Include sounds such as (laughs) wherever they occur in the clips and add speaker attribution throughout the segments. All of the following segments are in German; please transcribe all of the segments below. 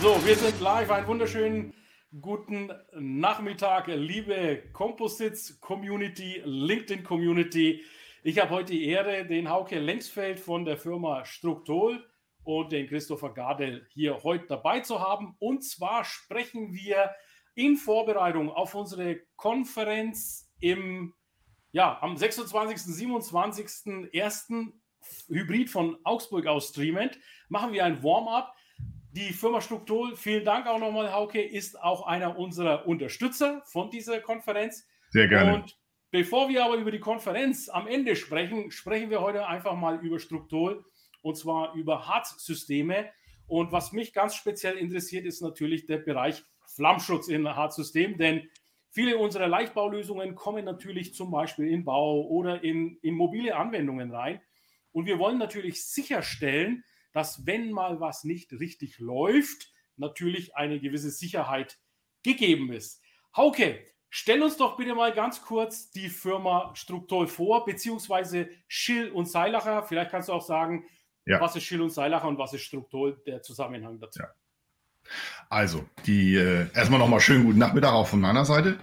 Speaker 1: So, wir sind live. Einen wunderschönen guten Nachmittag, liebe Composites Community, LinkedIn Community. Ich habe heute die Ehre, den Hauke Längsfeld von der Firma Struktol und den Christopher Gardel hier heute dabei zu haben. Und zwar sprechen wir in Vorbereitung auf unsere Konferenz im, ja, am 26., 27., 1. Hybrid von Augsburg aus streamend. Machen wir ein Warm-up die Firma Struktur, vielen Dank auch nochmal, Hauke, ist auch einer unserer Unterstützer von dieser Konferenz.
Speaker 2: Sehr gerne.
Speaker 1: Und bevor wir aber über die Konferenz am Ende sprechen, sprechen wir heute einfach mal über Struktur und zwar über Harzsysteme. Und was mich ganz speziell interessiert, ist natürlich der Bereich Flammschutz in Harzsystemen, denn viele unserer Leichtbaulösungen kommen natürlich zum Beispiel in Bau oder in, in mobile Anwendungen rein. Und wir wollen natürlich sicherstellen, dass wenn mal was nicht richtig läuft, natürlich eine gewisse Sicherheit gegeben ist. Hauke, stell uns doch bitte mal ganz kurz die Firma Struktur vor, beziehungsweise Schill und Seilacher. Vielleicht kannst du auch sagen, ja. was ist Schill und Seilacher und was ist Struktur, der Zusammenhang dazu. Ja.
Speaker 2: Also, die äh, erstmal nochmal schönen guten Nachmittag auch von meiner Seite.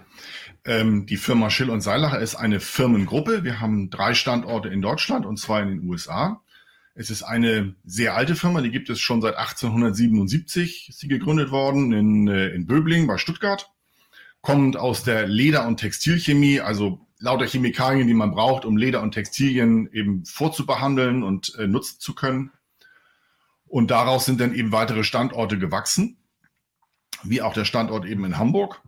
Speaker 2: Ähm, die Firma Schill und Seilacher ist eine Firmengruppe. Wir haben drei Standorte in Deutschland und zwei in den USA. Es ist eine sehr alte Firma, die gibt es schon seit 1877, ist sie gegründet worden in, äh, in Böbling bei Stuttgart. Kommt aus der Leder- und Textilchemie, also lauter Chemikalien, die man braucht, um Leder und Textilien eben vorzubehandeln und äh, nutzen zu können. Und daraus sind dann eben weitere Standorte gewachsen, wie auch der Standort eben in Hamburg.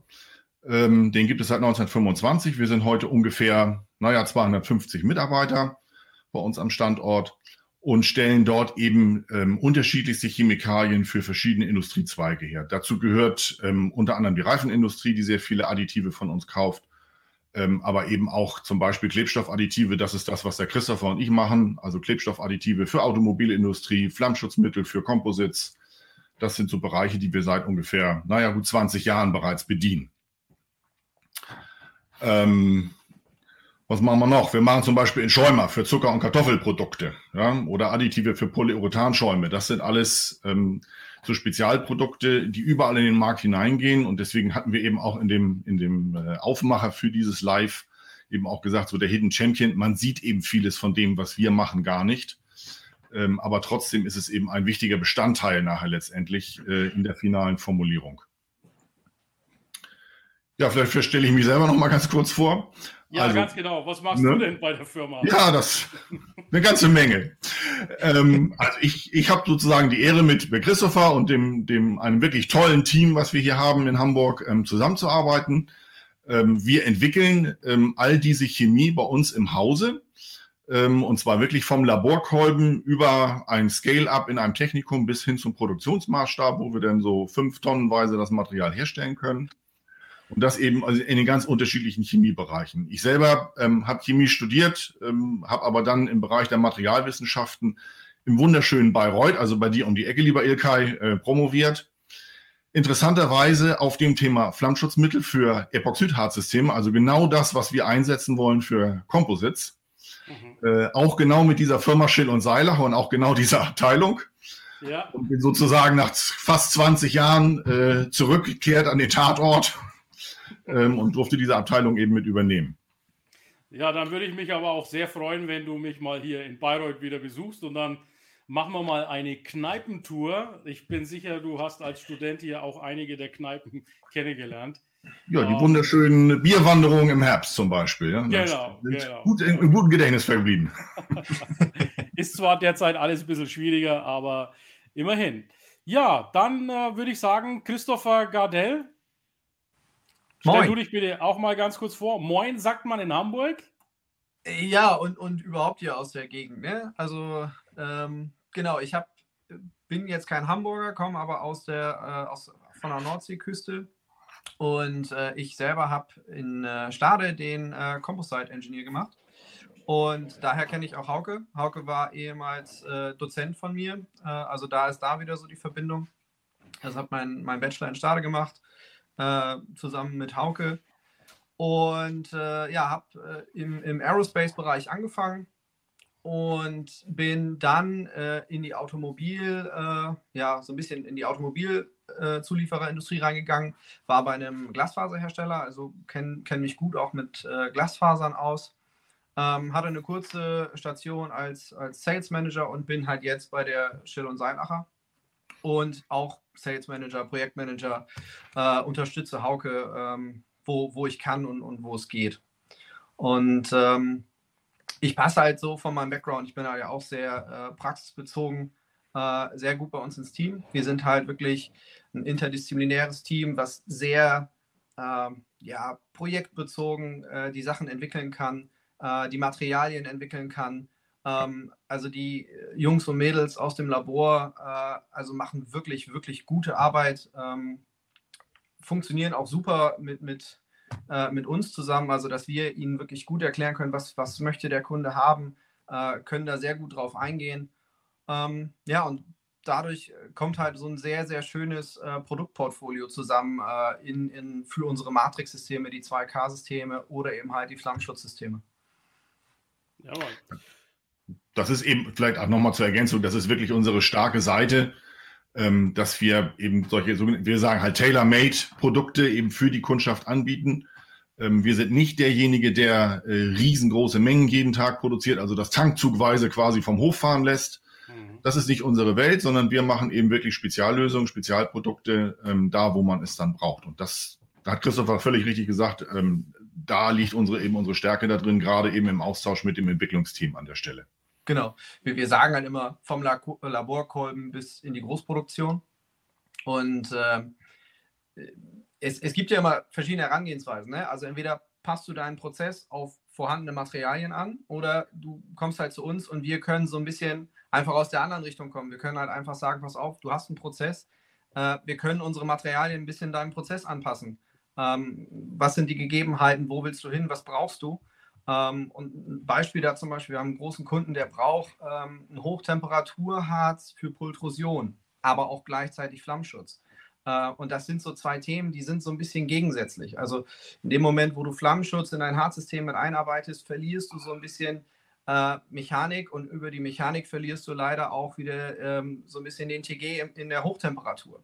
Speaker 2: Ähm, den gibt es seit 1925. Wir sind heute ungefähr, naja, 250 Mitarbeiter bei uns am Standort und stellen dort eben ähm, unterschiedlichste Chemikalien für verschiedene Industriezweige her. Dazu gehört ähm, unter anderem die Reifenindustrie, die sehr viele Additive von uns kauft, ähm, aber eben auch zum Beispiel Klebstoffadditive. Das ist das, was der Christopher und ich machen. Also Klebstoffadditive für Automobilindustrie, Flammschutzmittel für Composites. Das sind so Bereiche, die wir seit ungefähr, naja, gut 20 Jahren bereits bedienen. Ähm, was machen wir noch? Wir machen zum Beispiel in Schäumer für Zucker- und Kartoffelprodukte ja, oder Additive für Polyurethanschäume. Das sind alles ähm, so Spezialprodukte, die überall in den Markt hineingehen. Und deswegen hatten wir eben auch in dem, in dem äh, Aufmacher für dieses Live eben auch gesagt, so der Hidden Champion, man sieht eben vieles von dem, was wir machen, gar nicht. Ähm, aber trotzdem ist es eben ein wichtiger Bestandteil nachher letztendlich äh, in der finalen Formulierung. Ja, vielleicht stelle ich mich selber noch mal ganz kurz vor.
Speaker 1: Ja, also, ganz genau. Was machst ne? du denn bei der Firma?
Speaker 2: Ja, das (laughs) eine ganze Menge. ähm, also ich, ich habe sozusagen die Ehre, mit Christopher und dem, dem einem wirklich tollen Team, was wir hier haben in Hamburg, ähm, zusammenzuarbeiten. Ähm, wir entwickeln ähm, all diese Chemie bei uns im Hause. Ähm, und zwar wirklich vom Laborkolben über ein Scale-up in einem Technikum bis hin zum Produktionsmaßstab, wo wir dann so fünf Tonnenweise das Material herstellen können. Und das eben also in den ganz unterschiedlichen Chemiebereichen. Ich selber ähm, habe Chemie studiert, ähm, habe aber dann im Bereich der Materialwissenschaften im wunderschönen Bayreuth, also bei dir um die Ecke, lieber Ilkay, äh, promoviert. Interessanterweise auf dem Thema Flammschutzmittel für Epoxidharzsysteme, also genau das, was wir einsetzen wollen für Composites. Mhm. Äh, auch genau mit dieser Firma Schill und Seilacher und auch genau dieser Abteilung. Ja. Und bin sozusagen nach fast 20 Jahren äh, zurückgekehrt an den Tatort ähm, und durfte diese Abteilung eben mit übernehmen.
Speaker 1: Ja, dann würde ich mich aber auch sehr freuen, wenn du mich mal hier in Bayreuth wieder besuchst und dann machen wir mal eine Kneipentour. Ich bin sicher, du hast als Student hier auch einige der Kneipen kennengelernt.
Speaker 2: Ja, die wunderschönen Bierwanderungen im Herbst zum Beispiel. Ja.
Speaker 1: Genau, genau.
Speaker 2: Gut, im guten Gedächtnis verblieben. (laughs)
Speaker 1: Ist zwar derzeit alles ein bisschen schwieriger, aber immerhin. Ja, dann äh, würde ich sagen, Christopher Gardell, Moin. Stell du dich bitte auch mal ganz kurz vor. Moin, sagt man in Hamburg?
Speaker 3: Ja, und, und überhaupt hier aus der Gegend. Ne? Also, ähm, genau, ich hab, bin jetzt kein Hamburger, komme aber aus der, äh, aus, von der Nordseeküste. Und äh, ich selber habe in äh, Stade den äh, Composite Engineer gemacht. Und daher kenne ich auch Hauke. Hauke war ehemals äh, Dozent von mir. Äh, also da ist da wieder so die Verbindung. Also habe mein, mein Bachelor in Stade gemacht, äh, zusammen mit Hauke. Und ja, habe im, im Aerospace-Bereich angefangen und bin dann äh, in die Automobil, äh, ja, so ein bisschen in die Automobilzuliefererindustrie äh, reingegangen, war bei einem Glasfaserhersteller, also kenne kenn mich gut auch mit äh, Glasfasern aus. Ähm, hatte eine kurze Station als, als Sales Manager und bin halt jetzt bei der Schill und Seilacher und auch Sales Manager, Projektmanager, äh, unterstütze Hauke, ähm, wo, wo ich kann und, und wo es geht. Und ähm, ich passe halt so von meinem Background, ich bin halt ja auch sehr äh, praxisbezogen, äh, sehr gut bei uns ins Team. Wir sind halt wirklich ein interdisziplinäres Team, was sehr äh, ja, projektbezogen äh, die Sachen entwickeln kann, äh, die Materialien entwickeln kann. Ähm, also die Jungs und Mädels aus dem Labor äh, also machen wirklich, wirklich gute Arbeit, ähm, funktionieren auch super mit, mit äh, mit uns zusammen, also dass wir ihnen wirklich gut erklären können, was, was möchte der Kunde haben, äh, können da sehr gut drauf eingehen. Ähm, ja, und dadurch kommt halt so ein sehr, sehr schönes äh, Produktportfolio zusammen äh, in, in, für unsere Matrix-Systeme, die 2K-Systeme oder eben halt die Flammenschutzsysteme.
Speaker 2: Jawohl. Das ist eben vielleicht auch nochmal zur Ergänzung, das ist wirklich unsere starke Seite ähm, dass wir eben solche, wir sagen halt Tailor-Made-Produkte eben für die Kundschaft anbieten. Ähm, wir sind nicht derjenige, der äh, riesengroße Mengen jeden Tag produziert, also das tankzugweise quasi vom Hof fahren lässt. Mhm. Das ist nicht unsere Welt, sondern wir machen eben wirklich Speziallösungen, Spezialprodukte ähm, da, wo man es dann braucht. Und das, da hat Christopher völlig richtig gesagt, ähm, da liegt unsere eben unsere Stärke da drin, gerade eben im Austausch mit dem Entwicklungsteam an der Stelle.
Speaker 3: Genau. Wir, wir sagen halt immer vom Laborkolben bis in die Großproduktion. Und äh, es, es gibt ja immer verschiedene Herangehensweisen. Ne? Also entweder passt du deinen Prozess auf vorhandene Materialien an oder du kommst halt zu uns und wir können so ein bisschen einfach aus der anderen Richtung kommen. Wir können halt einfach sagen, pass auf, du hast einen Prozess, äh, wir können unsere Materialien ein bisschen deinem Prozess anpassen. Ähm, was sind die Gegebenheiten, wo willst du hin, was brauchst du? Ähm, und ein Beispiel da zum Beispiel, wir haben einen großen Kunden, der braucht ähm, ein Hochtemperaturharz für Pultrusion, aber auch gleichzeitig Flammschutz. Äh, und das sind so zwei Themen, die sind so ein bisschen gegensätzlich. Also in dem Moment, wo du Flammschutz in dein Harzsystem mit einarbeitest, verlierst du so ein bisschen äh, Mechanik und über die Mechanik verlierst du leider auch wieder ähm, so ein bisschen den TG in, in der Hochtemperatur.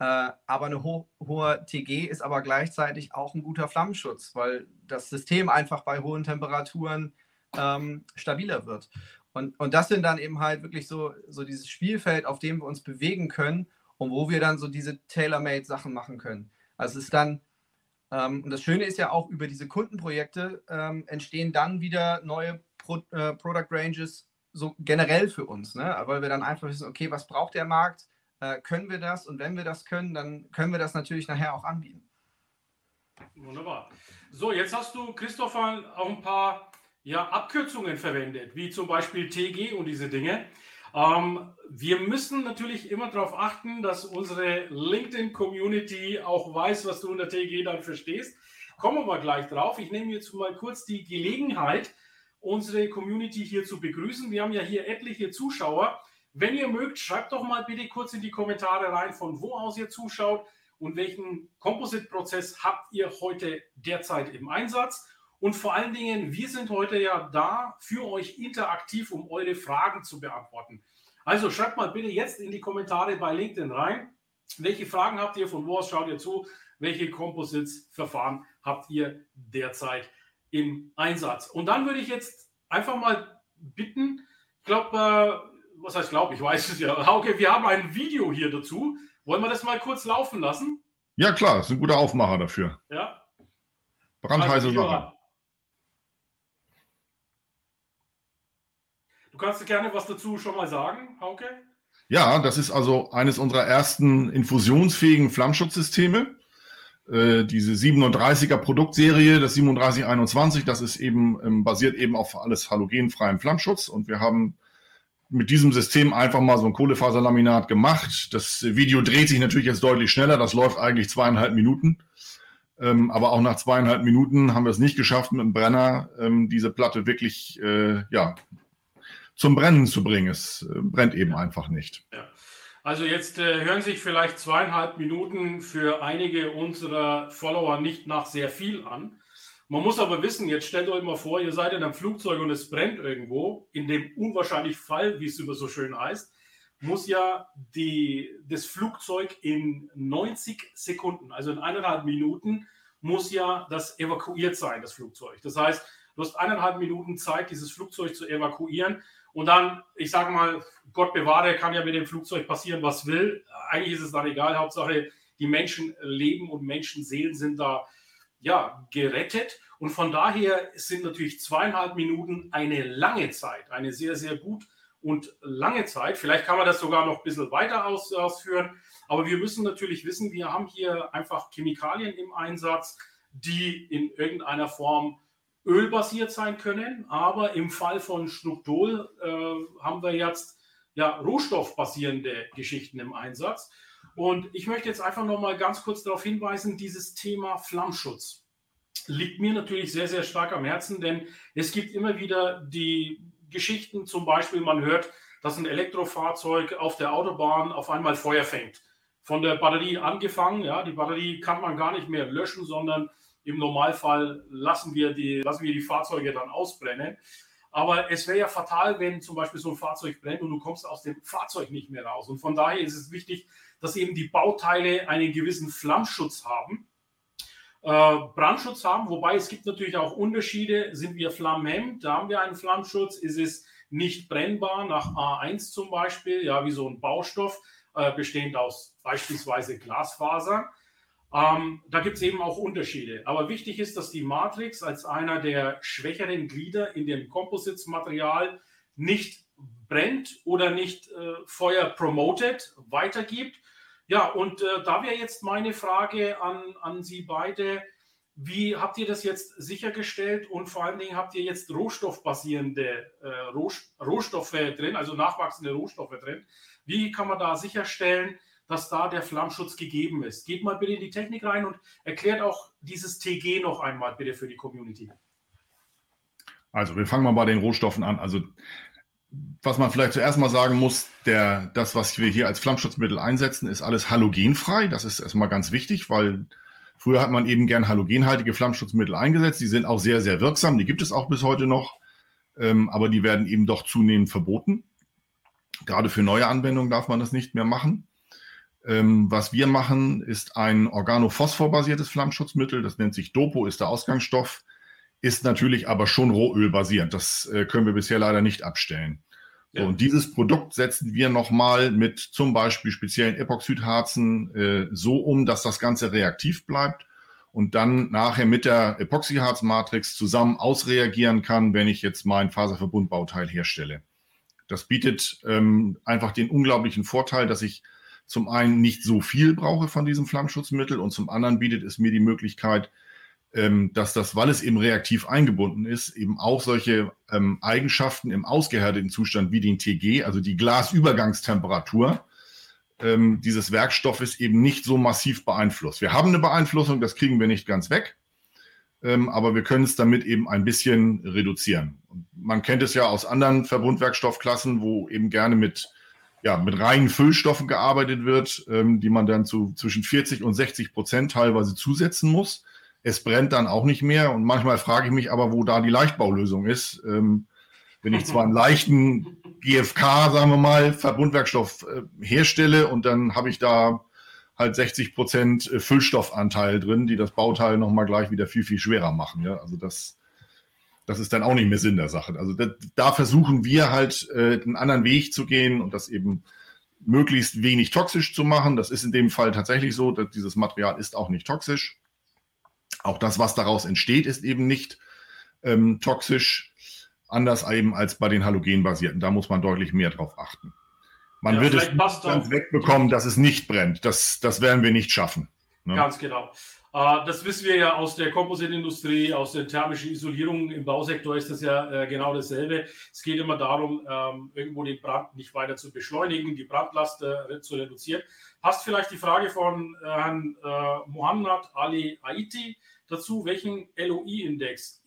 Speaker 3: Äh, aber eine ho hohe TG ist aber gleichzeitig auch ein guter Flammenschutz, weil das System einfach bei hohen Temperaturen ähm, stabiler wird. Und, und das sind dann eben halt wirklich so, so dieses Spielfeld, auf dem wir uns bewegen können und wo wir dann so diese Tailor-Made-Sachen machen können. Also es ist dann, ähm, und das Schöne ist ja auch, über diese Kundenprojekte ähm, entstehen dann wieder neue Pro äh, Product Ranges so generell für uns, ne? weil wir dann einfach wissen, okay, was braucht der Markt? Äh, können wir das und wenn wir das können, dann können wir das natürlich nachher auch anbieten.
Speaker 1: Wunderbar. So, jetzt hast du, Christopher, auch ein paar ja, Abkürzungen verwendet, wie zum Beispiel TG und diese Dinge. Ähm, wir müssen natürlich immer darauf achten, dass unsere LinkedIn-Community auch weiß, was du unter TG dann verstehst. Kommen wir mal gleich drauf. Ich nehme jetzt mal kurz die Gelegenheit, unsere Community hier zu begrüßen. Wir haben ja hier etliche Zuschauer. Wenn ihr mögt, schreibt doch mal bitte kurz in die Kommentare rein, von wo aus ihr zuschaut und welchen Composite-Prozess habt ihr heute derzeit im Einsatz. Und vor allen Dingen, wir sind heute ja da für euch interaktiv, um eure Fragen zu beantworten. Also schreibt mal bitte jetzt in die Kommentare bei LinkedIn rein. Welche Fragen habt ihr? Von wo aus schaut ihr zu? Welche Composites-Verfahren habt ihr derzeit im Einsatz? Und dann würde ich jetzt einfach mal bitten, ich glaube, was heißt glaube ich, weiß es ja. Hauke, wir haben ein Video hier dazu. Wollen wir das mal kurz laufen lassen?
Speaker 2: Ja, klar, das ist ein guter Aufmacher dafür.
Speaker 1: Ja.
Speaker 2: Brandheiße also, Sache.
Speaker 1: Du kannst gerne was dazu schon mal sagen, Hauke?
Speaker 2: Ja, das ist also eines unserer ersten infusionsfähigen Flammschutzsysteme. Äh, diese 37er Produktserie, das 3721, das ist eben ähm, basiert eben auf alles halogenfreiem Flammschutz und wir haben mit diesem System einfach mal so ein Kohlefaserlaminat gemacht. Das Video dreht sich natürlich jetzt deutlich schneller. Das läuft eigentlich zweieinhalb Minuten. Ähm, aber auch nach zweieinhalb Minuten haben wir es nicht geschafft, mit dem Brenner ähm, diese Platte wirklich äh, ja, zum Brennen zu bringen. Es äh, brennt eben einfach nicht.
Speaker 1: Ja. Also jetzt äh, hören sich vielleicht zweieinhalb Minuten für einige unserer Follower nicht nach sehr viel an. Man muss aber wissen, jetzt stellt euch mal vor, ihr seid in einem Flugzeug und es brennt irgendwo. In dem unwahrscheinlichen Fall, wie es immer so schön heißt, muss ja die, das Flugzeug in 90 Sekunden, also in eineinhalb Minuten, muss ja das evakuiert sein, das Flugzeug. Das heißt, du hast eineinhalb Minuten Zeit, dieses Flugzeug zu evakuieren. Und dann, ich sage mal, Gott bewahre, kann ja mit dem Flugzeug passieren, was will. Eigentlich ist es dann egal. Hauptsache, die Menschen leben und Menschenseelen sind da ja, gerettet. Und von daher sind natürlich zweieinhalb Minuten eine lange Zeit, eine sehr, sehr gut und lange Zeit. Vielleicht kann man das sogar noch ein bisschen weiter aus, ausführen. Aber wir müssen natürlich wissen, wir haben hier einfach Chemikalien im Einsatz, die in irgendeiner Form ölbasiert sein können. Aber im Fall von Structol äh, haben wir jetzt ja rohstoffbasierende Geschichten im Einsatz. Und ich möchte jetzt einfach noch mal ganz kurz darauf hinweisen, dieses Thema Flammschutz liegt mir natürlich sehr, sehr stark am Herzen, denn es gibt immer wieder die Geschichten, zum Beispiel man hört, dass ein Elektrofahrzeug auf der Autobahn auf einmal Feuer fängt. Von der Batterie angefangen, ja, die Batterie kann man gar nicht mehr löschen, sondern im Normalfall lassen wir die, lassen wir die Fahrzeuge dann ausbrennen. Aber es wäre ja fatal, wenn zum Beispiel so ein Fahrzeug brennt und du kommst aus dem Fahrzeug nicht mehr raus. Und von daher ist es wichtig, dass eben die Bauteile einen gewissen Flammschutz haben, äh, Brandschutz haben. Wobei es gibt natürlich auch Unterschiede. Sind wir flammenhemmend? Da haben wir einen Flammschutz. Ist es nicht brennbar nach A1 zum Beispiel, ja, wie so ein Baustoff, äh, bestehend aus beispielsweise Glasfasern. Ähm, da gibt es eben auch Unterschiede. Aber wichtig ist, dass die Matrix als einer der schwächeren Glieder in dem Composites-Material nicht brennt oder nicht äh, Feuer promotet, weitergibt. Ja, und äh, da wäre jetzt meine Frage an, an Sie beide. Wie habt ihr das jetzt sichergestellt und vor allen Dingen habt ihr jetzt rohstoffbasierende äh, Rohstoffe drin, also nachwachsende Rohstoffe drin? Wie kann man da sicherstellen, dass da der Flammschutz gegeben ist. Geht mal bitte in die Technik rein und erklärt auch dieses TG noch einmal bitte für die Community.
Speaker 2: Also wir fangen mal bei den Rohstoffen an. Also was man vielleicht zuerst mal sagen muss, der, das, was wir hier als Flammschutzmittel einsetzen, ist alles halogenfrei. Das ist erstmal ganz wichtig, weil früher hat man eben gern halogenhaltige Flammschutzmittel eingesetzt. Die sind auch sehr, sehr wirksam. Die gibt es auch bis heute noch. Ähm, aber die werden eben doch zunehmend verboten. Gerade für neue Anwendungen darf man das nicht mehr machen. Ähm, was wir machen, ist ein organophosphorbasiertes Flammschutzmittel. Das nennt sich Dopo, ist der Ausgangsstoff, ist natürlich aber schon rohölbasierend. Das äh, können wir bisher leider nicht abstellen. Ja. So, und dieses Produkt setzen wir nochmal mit zum Beispiel speziellen Epoxidharzen äh, so um, dass das Ganze reaktiv bleibt und dann nachher mit der Epoxyharzmatrix zusammen ausreagieren kann, wenn ich jetzt mein Faserverbundbauteil herstelle. Das bietet ähm, einfach den unglaublichen Vorteil, dass ich zum einen nicht so viel brauche von diesem Flammschutzmittel und zum anderen bietet es mir die Möglichkeit, ähm, dass das, weil es eben reaktiv eingebunden ist, eben auch solche ähm, Eigenschaften im ausgehärteten Zustand wie den TG, also die Glasübergangstemperatur ähm, dieses Werkstoffes eben nicht so massiv beeinflusst. Wir haben eine Beeinflussung, das kriegen wir nicht ganz weg, ähm, aber wir können es damit eben ein bisschen reduzieren. Man kennt es ja aus anderen Verbundwerkstoffklassen, wo eben gerne mit ja, mit reinen Füllstoffen gearbeitet wird, ähm, die man dann zu zwischen 40 und 60 Prozent teilweise zusetzen muss. Es brennt dann auch nicht mehr und manchmal frage ich mich aber, wo da die Leichtbaulösung ist. Ähm, wenn ich zwar einen leichten GFK, sagen wir mal, Verbundwerkstoff äh, herstelle und dann habe ich da halt 60 Prozent äh, Füllstoffanteil drin, die das Bauteil nochmal gleich wieder viel, viel schwerer machen. Ja? Also das, das ist dann auch nicht mehr Sinn der Sache. Also da, da versuchen wir halt äh, einen anderen Weg zu gehen und das eben möglichst wenig toxisch zu machen. Das ist in dem Fall tatsächlich so, dass dieses Material ist auch nicht toxisch. Auch das, was daraus entsteht, ist eben nicht ähm, toxisch, anders eben als bei den Halogenbasierten. Da muss man deutlich mehr drauf achten. Man ja, wird es ganz wegbekommen, dass es nicht brennt. Das, das werden wir nicht schaffen.
Speaker 1: Ne? Ganz genau. Äh, das wissen wir ja aus der Kompositindustrie, aus der thermischen Isolierung. Im Bausektor ist das ja äh, genau dasselbe. Es geht immer darum, ähm, irgendwo den Brand nicht weiter zu beschleunigen, die Brandlast äh, zu reduzieren. Passt vielleicht die Frage von Herrn Mohammad Ali Aiti dazu, welchen LOI-Index?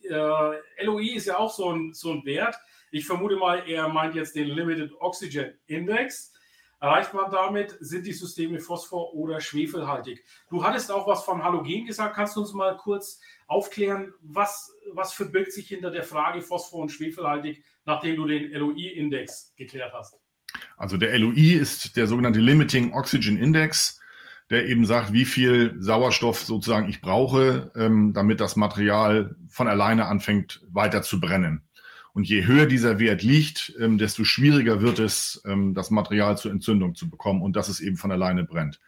Speaker 1: LOI ist ja auch so ein, so ein Wert. Ich vermute mal, er meint jetzt den Limited Oxygen Index. Erreicht man damit, sind die Systeme phosphor- oder schwefelhaltig? Du hattest auch was von Halogen gesagt. Kannst du uns mal kurz aufklären, was, was verbirgt sich hinter der Frage phosphor- und schwefelhaltig, nachdem du den LOI-Index geklärt hast?
Speaker 2: Also der LOI ist der sogenannte Limiting Oxygen Index, der eben sagt, wie viel Sauerstoff sozusagen ich brauche, ähm, damit das Material von alleine anfängt weiter zu brennen. Und je höher dieser Wert liegt, ähm, desto schwieriger wird es, ähm, das Material zur Entzündung zu bekommen und dass es eben von alleine brennt.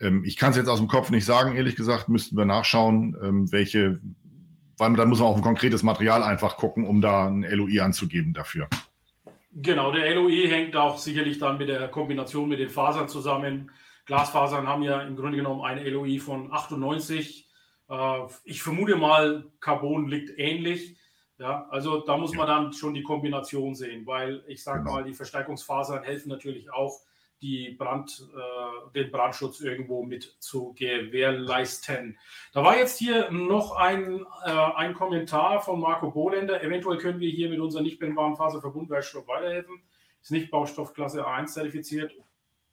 Speaker 2: Ähm, ich kann es jetzt aus dem Kopf nicht sagen, ehrlich gesagt, müssten wir nachschauen, ähm, welche, weil da muss man auf ein konkretes Material einfach gucken, um da ein LOI anzugeben dafür.
Speaker 1: Genau, der LOI hängt auch sicherlich dann mit der Kombination mit den Fasern zusammen. Glasfasern haben ja im Grunde genommen eine LOI von 98. Äh, ich vermute mal, Carbon liegt ähnlich. Ja, also da muss man dann schon die Kombination sehen, weil ich sage genau. mal, die Verstärkungsfasern helfen natürlich auch, die Brand, äh, den Brandschutz irgendwo mit zu gewährleisten. Da war jetzt hier noch ein, äh, ein Kommentar von Marco Bohländer. Eventuell können wir hier mit unserem nicht brennbaren Faserverbundwerkstoff weiterhelfen. Ist nicht Baustoffklasse A1 zertifiziert,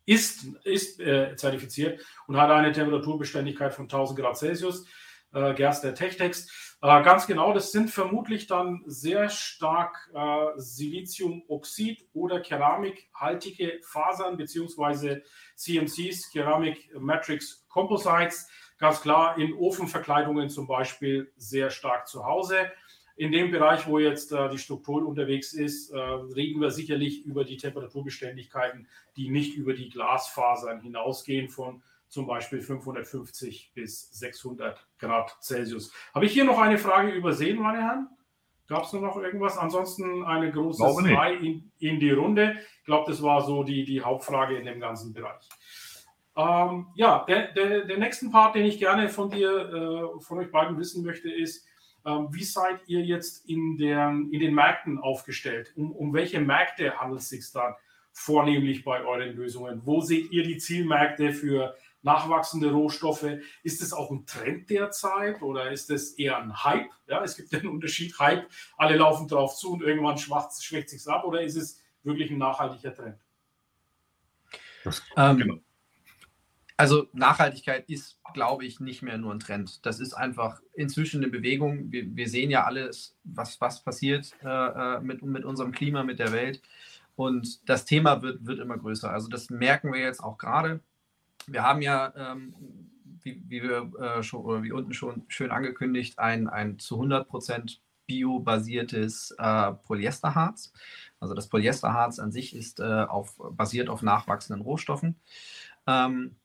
Speaker 1: ist, ist äh, zertifiziert und hat eine Temperaturbeständigkeit von 1000 Grad Celsius. Äh, Gerster Techtex. Äh, ganz genau, das sind vermutlich dann sehr stark äh, Siliziumoxid oder keramikhaltige Fasern beziehungsweise CMCs, Keramik Matrix Composites. Ganz klar in Ofenverkleidungen zum Beispiel sehr stark zu Hause. In dem Bereich, wo jetzt äh, die Struktur unterwegs ist, äh, reden wir sicherlich über die Temperaturbeständigkeiten, die nicht über die Glasfasern hinausgehen von zum Beispiel 550 bis 600 Grad Celsius. Habe ich hier noch eine Frage übersehen, meine Herren? Gab es noch irgendwas? Ansonsten eine große Zwei in, in, die Runde. Ich glaube, das war so die, die Hauptfrage in dem ganzen Bereich. Ähm, ja, der, der, der nächsten Part, den ich gerne von dir, äh, von euch beiden wissen möchte, ist, ähm, wie seid ihr jetzt in, der, in den Märkten aufgestellt? Um, um welche Märkte handelt es sich dann vornehmlich bei euren Lösungen? Wo seht ihr die Zielmärkte für nachwachsende Rohstoffe. Ist es auch ein Trend derzeit oder ist es eher ein Hype? Ja, es gibt den Unterschied Hype, alle laufen drauf zu und irgendwann schwächt, schwächt sich ab oder ist es wirklich ein nachhaltiger Trend?
Speaker 3: Ähm, genau. Also Nachhaltigkeit ist, glaube ich, nicht mehr nur ein Trend. Das ist einfach inzwischen eine Bewegung. Wir, wir sehen ja alles, was, was passiert äh, äh mit, mit unserem Klima, mit der Welt. Und das Thema wird, wird immer größer. Also das merken wir jetzt auch gerade wir haben ja, ähm, wie, wie, wir äh, schon oder wie unten schon schön angekündigt, ein, ein zu 100% biobasiertes äh, Polyesterharz. Also das Polyesterharz an sich ist äh, auf, basiert auf nachwachsenden Rohstoffen. Ähm,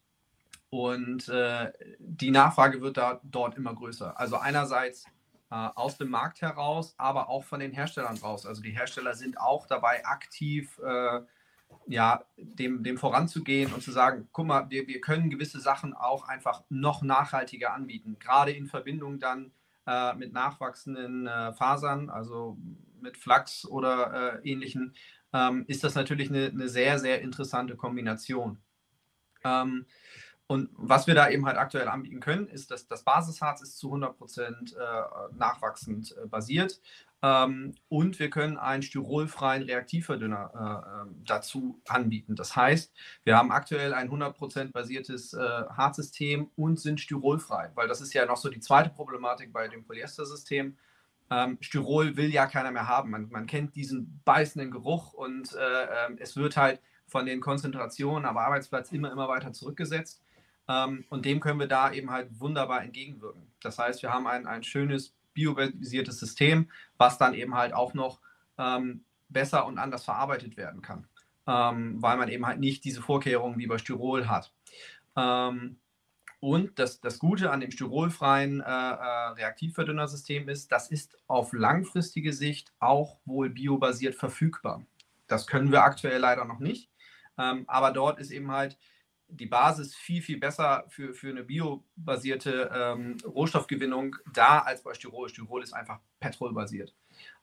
Speaker 3: und äh, die Nachfrage wird da dort immer größer. Also einerseits äh, aus dem Markt heraus, aber auch von den Herstellern raus. Also die Hersteller sind auch dabei aktiv äh, ja, dem, dem voranzugehen und zu sagen, guck mal, wir, wir können gewisse Sachen auch einfach noch nachhaltiger anbieten, gerade in Verbindung dann äh, mit nachwachsenden äh, Fasern, also mit Flachs oder äh, ähnlichen, ähm, ist das natürlich eine, eine, sehr, sehr interessante Kombination. Ähm, und was wir da eben halt aktuell anbieten können, ist, dass das Basisharz ist zu 100% äh, nachwachsend äh, basiert. Ähm, und wir können einen styrolfreien Reaktivverdünner äh, ähm, dazu anbieten. Das heißt, wir haben aktuell ein 100% basiertes äh, Hartsystem und sind styrolfrei, weil das ist ja noch so die zweite Problematik bei dem Polyester-System. Ähm, Styrol will ja keiner mehr haben. Man, man kennt diesen beißenden Geruch und äh, ähm, es wird halt von den Konzentrationen am Arbeitsplatz immer, immer weiter zurückgesetzt. Ähm, und dem können wir da eben halt wunderbar entgegenwirken. Das heißt, wir haben ein, ein schönes biobasiertes System, was dann eben halt auch noch ähm, besser und anders verarbeitet werden kann, ähm, weil man eben halt nicht diese Vorkehrungen wie bei Styrol hat. Ähm, und das, das Gute an dem styrolfreien äh, äh, Reaktivverdünnersystem ist, das ist auf langfristige Sicht auch wohl biobasiert verfügbar. Das können wir aktuell leider noch nicht. Ähm, aber dort ist eben halt die Basis viel, viel besser für, für eine biobasierte ähm, Rohstoffgewinnung da als bei Styrol. Styrol ist einfach petrolbasiert.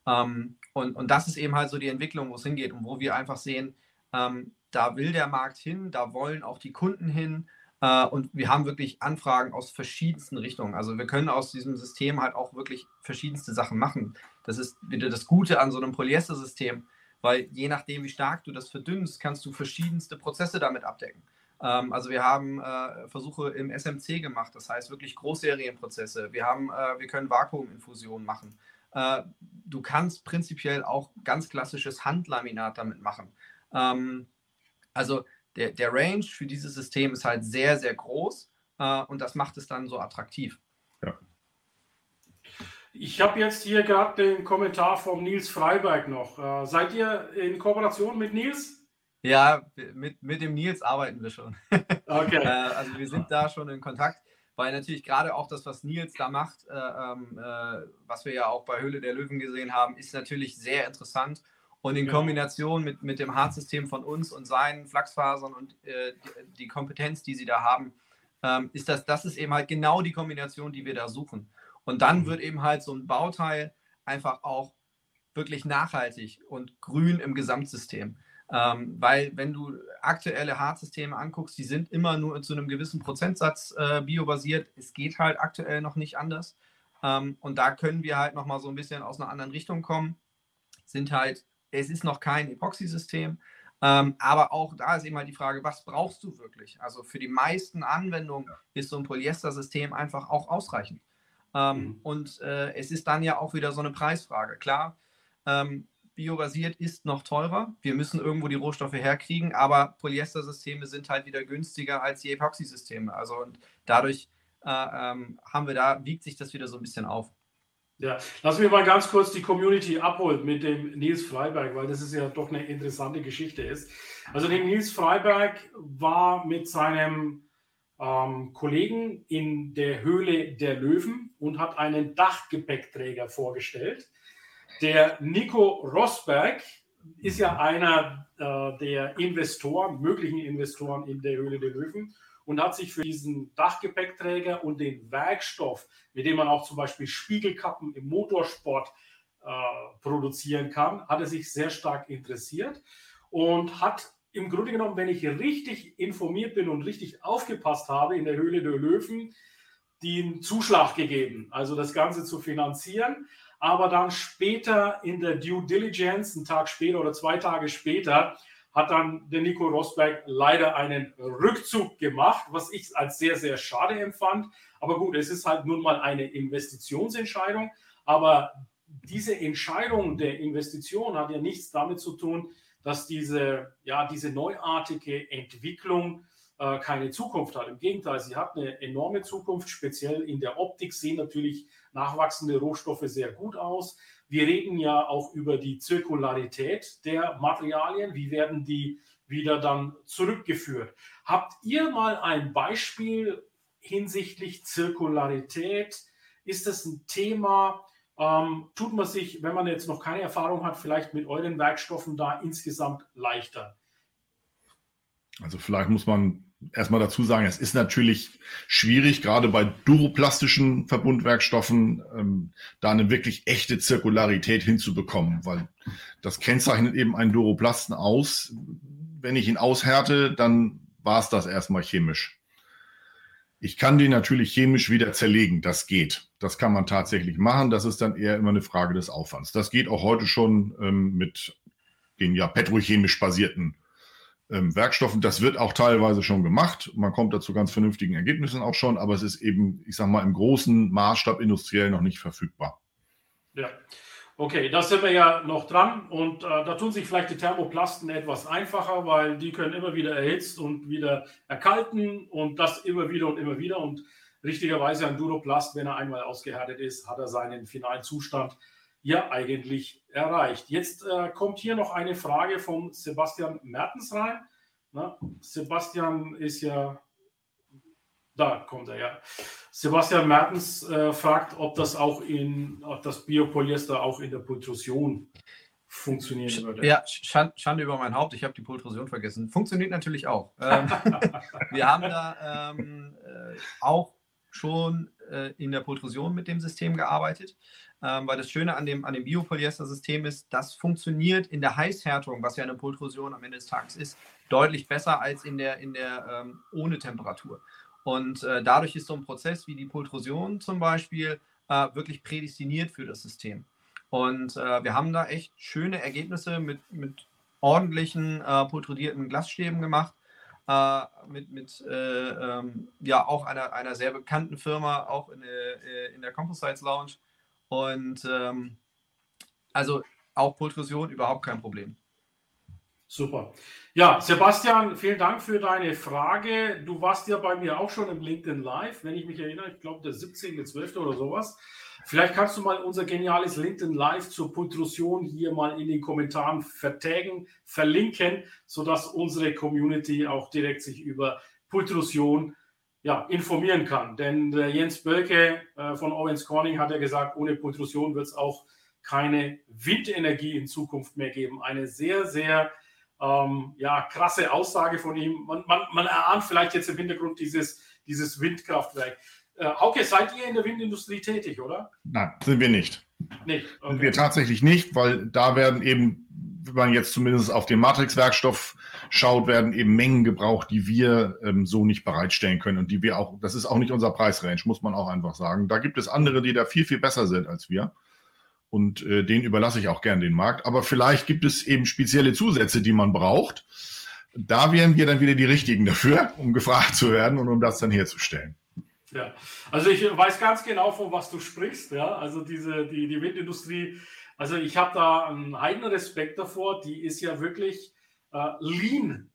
Speaker 3: Ähm, und, und das ist eben halt so die Entwicklung, wo es hingeht und wo wir einfach sehen, ähm, da will der Markt hin, da wollen auch die Kunden hin. Äh, und wir haben wirklich Anfragen aus verschiedensten Richtungen. Also wir können aus diesem System halt auch wirklich verschiedenste Sachen machen. Das ist wieder das Gute an so einem Polyester-System, weil je nachdem, wie stark du das verdünnst, kannst du verschiedenste Prozesse damit abdecken. Ähm, also wir haben äh, Versuche im SMC gemacht, das heißt wirklich Großserienprozesse. Wir, haben, äh, wir können Vakuuminfusionen machen. Äh, du kannst prinzipiell auch ganz klassisches Handlaminat damit machen. Ähm, also der, der Range für dieses System ist halt sehr, sehr groß äh, und das macht es dann so attraktiv. Ja.
Speaker 1: Ich habe jetzt hier gerade den Kommentar vom Nils Freiberg noch. Äh, seid ihr in Kooperation mit Nils?
Speaker 3: Ja, mit, mit dem Nils arbeiten wir schon. (laughs) Okay. äh, also wir sind da schon in Kontakt, weil natürlich gerade auch das, was Nils da macht, äh, ähm, äh, was wir ja auch bei Höhle der Löwen gesehen haben, ist natürlich sehr interessant und in Kombination mit, mit dem Hartsystem von uns und seinen Flachsfasern und äh, die, Kompetenz, die sie da haben, ähm, ist das, das ist eben halt genau die Kombination, die wir da suchen. Und dann mhm. wird eben halt so ein Bauteil einfach auch wirklich nachhaltig und grün im Gesamtsystem. Ähm, weil wenn du aktuelle Hartsysteme anguckst, die sind immer nur zu einem gewissen Prozentsatz äh, biobasiert. Es geht halt aktuell noch nicht anders. Ähm, und da können wir halt nochmal so ein bisschen aus einer anderen Richtung kommen. Sind halt es ist noch kein Epoxy-System. Ähm, aber auch da ist eben halt die Frage, was brauchst du wirklich? Also für die meisten Anwendungen ist so ein Polyester-System einfach auch ausreichend. Ähm, mhm. Und äh, es ist dann ja auch wieder so eine Preisfrage. Klar, ähm, biobasiert ist noch teurer. Wir müssen irgendwo die Rohstoffe herkriegen, aber Polyester-Systeme sind halt wieder günstiger als die Epoxy-Systeme. Also und dadurch äh, ähm, haben wir da, wiegt sich das wieder so ein bisschen auf.
Speaker 1: Ja, lass mich mal ganz kurz die Community abholen mit dem Nils Freiberg, weil das ist ja doch eine interessante Geschichte ist. Also der Nils Freiberg war mit seinem ähm, Kollegen in der Höhle der Löwen und hat einen Dachgepäckträger vorgestellt. Der Nico Rosberg ist ja einer äh, der Investoren, möglichen Investoren in der Höhle der Löwen und hat sich für diesen Dachgepäckträger und den Werkstoff, mit dem man auch zum Beispiel Spiegelkappen im Motorsport äh, produzieren kann, hat er sich sehr stark interessiert und hat im Grunde genommen, wenn ich richtig informiert bin und richtig aufgepasst habe in der Höhle der Löwen, den Zuschlag gegeben, also das Ganze zu finanzieren. Aber dann später in der Due Diligence, einen Tag später oder zwei Tage später, hat dann der Nico Rosberg leider einen Rückzug gemacht, was ich als sehr, sehr schade empfand. Aber gut, es ist halt nun mal eine Investitionsentscheidung. Aber diese Entscheidung der Investition hat ja nichts damit zu tun, dass diese, ja, diese neuartige Entwicklung äh, keine Zukunft hat. Im Gegenteil, sie hat eine enorme Zukunft, speziell in der Optik sehen natürlich nachwachsende Rohstoffe sehr gut aus. Wir reden ja auch über die Zirkularität der Materialien. Wie werden die wieder dann zurückgeführt? Habt ihr mal ein Beispiel hinsichtlich Zirkularität? Ist das ein Thema? Ähm, tut man sich, wenn man jetzt noch keine Erfahrung hat, vielleicht mit euren Werkstoffen da insgesamt leichter?
Speaker 2: Also vielleicht muss man erstmal dazu sagen, es ist natürlich schwierig, gerade bei duroplastischen Verbundwerkstoffen, ähm, da eine wirklich echte Zirkularität hinzubekommen, weil das kennzeichnet eben einen Duroplasten aus. Wenn ich ihn aushärte, dann war es das erstmal chemisch. Ich kann den natürlich chemisch wieder zerlegen, das geht. Das kann man tatsächlich machen. Das ist dann eher immer eine Frage des Aufwands. Das geht auch heute schon ähm, mit den ja petrochemisch basierten ähm, Werkstoffen. Das wird auch teilweise schon gemacht. Man kommt dazu ganz vernünftigen Ergebnissen auch schon, aber es ist eben, ich sag mal, im großen Maßstab industriell noch nicht verfügbar.
Speaker 1: Ja. Okay, da sind wir ja noch dran und äh, da tun sich vielleicht die Thermoplasten etwas einfacher, weil die können immer wieder erhitzt und wieder erkalten und das immer wieder und immer wieder und richtigerweise ein Duroplast, wenn er einmal ausgehärtet ist, hat er seinen finalen Zustand ja eigentlich erreicht. Jetzt äh, kommt hier noch eine Frage von Sebastian Mertens rein. Na, Sebastian ist ja, da kommt er ja. Sebastian Mertens äh, fragt, ob das auch in, ob das Biopolyester auch in der Pultrusion
Speaker 3: funktionieren würde. Ja, Schande über mein Haupt, ich habe die Pultrusion vergessen. Funktioniert natürlich auch. Ähm, (laughs) wir haben da ähm, äh, auch schon äh, in der Pultrusion mit dem System gearbeitet, ähm, weil das Schöne an dem, an dem Biopolyester-System ist, das funktioniert in der Heißhärtung, was ja eine Pultrusion am Ende des Tages ist, deutlich besser als in der, in der ähm, ohne Temperatur. Und äh, dadurch ist so ein Prozess wie die Pultrusion zum Beispiel äh, wirklich prädestiniert für das System. Und äh, wir haben da echt schöne Ergebnisse mit, mit ordentlichen äh, pultrudierten Glasstäben gemacht. Äh, mit, mit äh, ähm, ja auch einer, einer sehr bekannten Firma, auch in, äh, in der Composites Lounge. Und ähm, also auch Pultrusion überhaupt kein Problem.
Speaker 1: Super. Ja, Sebastian, vielen Dank für deine Frage. Du warst ja bei mir auch schon im LinkedIn Live, wenn ich mich erinnere, ich glaube der 17.12. oder sowas. Vielleicht kannst du mal unser geniales LinkedIn Live zur Pultrusion hier mal in den Kommentaren vertagen, verlinken, sodass unsere Community auch direkt sich über Pultrusion ja, informieren kann. Denn äh, Jens Bölke äh, von Owens Corning hat ja gesagt, ohne Pultrusion wird es auch keine Windenergie in Zukunft mehr geben. Eine sehr, sehr ähm, ja, krasse Aussage von ihm. Man, man, man erahnt vielleicht jetzt im Hintergrund dieses, dieses Windkraftwerk. Äh, Hauke, seid ihr in der Windindustrie tätig, oder?
Speaker 2: Nein, sind wir nicht. Nicht. Okay. Sind wir tatsächlich nicht, weil da werden eben, wenn man jetzt zumindest auf den Matrix-Werkstoff schaut, werden eben Mengen gebraucht, die wir ähm, so nicht bereitstellen können und die wir auch, das ist auch nicht unser Preisrange, muss man auch einfach sagen. Da gibt es andere, die da viel, viel besser sind als wir. Und äh, den überlasse ich auch gern den Markt. Aber vielleicht gibt es eben spezielle Zusätze, die man braucht. Da wären wir dann wieder die Richtigen dafür, um gefragt zu werden und um das dann herzustellen.
Speaker 1: Ja, also ich weiß ganz genau, von was du sprichst. Ja, also diese, die, die Windindustrie, also ich habe da einen heiden Respekt davor. Die ist ja wirklich äh, lean,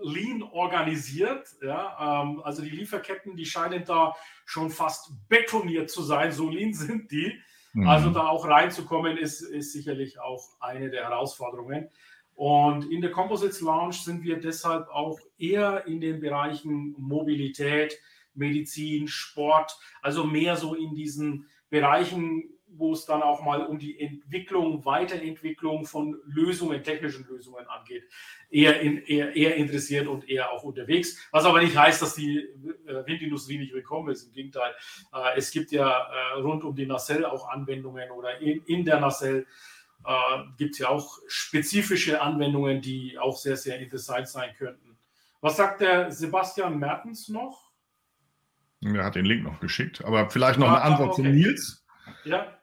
Speaker 1: lean organisiert. Ja, ähm, also die Lieferketten, die scheinen da schon fast betoniert zu sein. So lean sind die. Mhm. Also da auch reinzukommen, ist, ist sicherlich auch eine der Herausforderungen. Und in der Composites Lounge sind wir deshalb auch eher in den Bereichen Mobilität, Medizin, Sport, also mehr so in diesen Bereichen, wo es dann auch mal um die Entwicklung, Weiterentwicklung von Lösungen, technischen Lösungen angeht, eher, in, eher, eher interessiert und eher auch unterwegs. Was aber nicht heißt, dass die äh, Windindustrie nicht willkommen ist. Im Gegenteil, äh, es gibt ja äh, rund um die Nacelle auch Anwendungen oder in, in der Nacelle gibt es ja auch spezifische Anwendungen, die auch sehr, sehr interessant sein könnten. Was sagt der Sebastian Mertens noch?
Speaker 2: Er hat den Link noch geschickt. Aber vielleicht noch ah, eine Antwort okay. von Nils. Ja.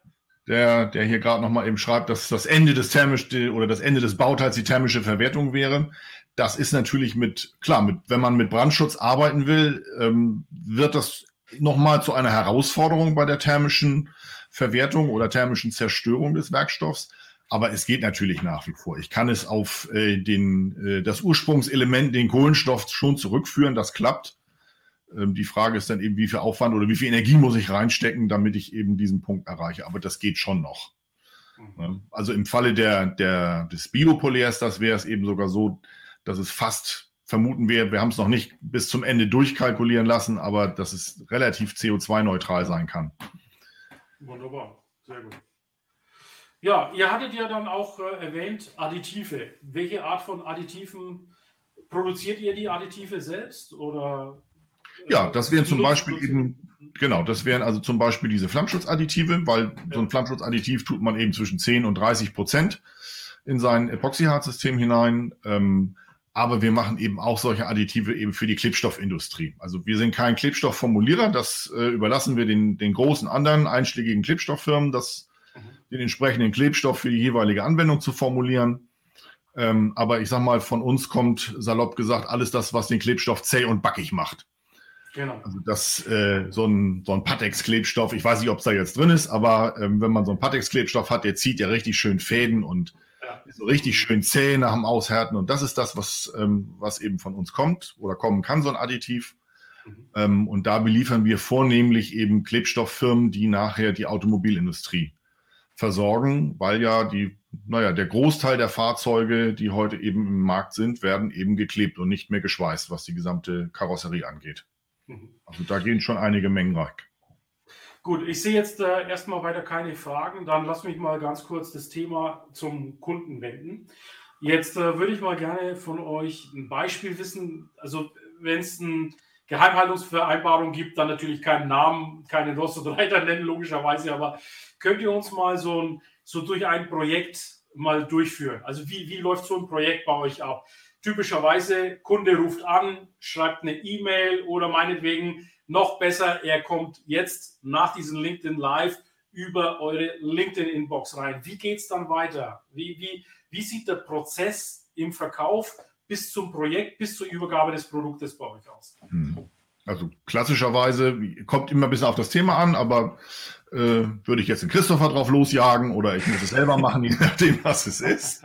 Speaker 2: Der, der hier gerade nochmal eben schreibt, dass das Ende des thermischen oder das Ende des Bauteils die thermische Verwertung wäre. Das ist natürlich mit, klar, mit, wenn man mit Brandschutz arbeiten will, ähm, wird das nochmal zu einer Herausforderung bei der thermischen Verwertung oder thermischen Zerstörung des Werkstoffs. Aber es geht natürlich nach wie vor. Ich kann es auf äh, den, äh, das Ursprungselement, den Kohlenstoff schon zurückführen. Das klappt. Ähm, die Frage ist dann eben, wie viel Aufwand oder wie viel Energie muss ich reinstecken, damit ich eben diesen Punkt erreiche. Aber das geht schon noch. Mhm. Also im Falle der, der, des Biopolyesters wäre es eben sogar so, dass es fast, vermuten wir, wir haben es noch nicht bis zum Ende durchkalkulieren lassen, aber dass es relativ CO2-neutral sein kann.
Speaker 1: Wunderbar, sehr gut. Ja, ihr hattet ja dann auch äh, erwähnt Additive. Welche Art von Additiven produziert ihr die Additive selbst oder
Speaker 2: ja, das wären zum Beispiel eben, genau, das wären also zum Beispiel diese Flammschutzadditive, weil so ein Flammschutzadditiv tut man eben zwischen 10 und 30 Prozent in sein Epoxyhardsystem hinein. Ähm, aber wir machen eben auch solche Additive eben für die Klebstoffindustrie. Also wir sind kein Klebstoffformulierer, das äh, überlassen wir den, den großen anderen einschlägigen Klebstofffirmen, das, mhm. den entsprechenden Klebstoff für die jeweilige Anwendung zu formulieren. Ähm, aber ich sag mal, von uns kommt salopp gesagt alles das, was den Klebstoff zäh und backig macht. Genau. Also das, äh, so ein, so ein Patex-Klebstoff, ich weiß nicht, ob es da jetzt drin ist, aber ähm, wenn man so einen Patex-Klebstoff hat, der zieht ja richtig schön Fäden und ja. so richtig schön zäh nach dem Aushärten. Und das ist das, was, ähm, was eben von uns kommt oder kommen kann, so ein Additiv. Mhm. Ähm, und da beliefern wir vornehmlich eben Klebstofffirmen, die nachher die Automobilindustrie versorgen, weil ja die, naja, der Großteil der Fahrzeuge, die heute eben im Markt sind, werden eben geklebt und nicht mehr geschweißt, was die gesamte Karosserie angeht. Mhm. Also da gehen schon einige Mengen weg.
Speaker 1: Gut, ich sehe jetzt äh, erstmal weiter keine Fragen. Dann lass mich mal ganz kurz das Thema zum Kunden wenden. Jetzt äh, würde ich mal gerne von euch ein Beispiel wissen. Also, wenn es eine Geheimhaltungsvereinbarung gibt, dann natürlich keinen Namen, keine Ross oder Reiter nennen, logischerweise. Aber könnt ihr uns mal so, ein, so durch ein Projekt mal durchführen? Also, wie, wie läuft so ein Projekt bei euch ab? Typischerweise, Kunde ruft an, schreibt eine E-Mail oder meinetwegen noch besser, er kommt jetzt nach diesem LinkedIn Live über eure LinkedIn-Inbox rein. Wie geht es dann weiter? Wie, wie, wie sieht der Prozess im Verkauf bis zum Projekt, bis zur Übergabe des Produktes bei euch aus? Hm.
Speaker 2: Also klassischerweise kommt immer ein bisschen auf das Thema an, aber äh, würde ich jetzt den Christopher drauf losjagen oder ich muss es selber machen, je nachdem, was es ist.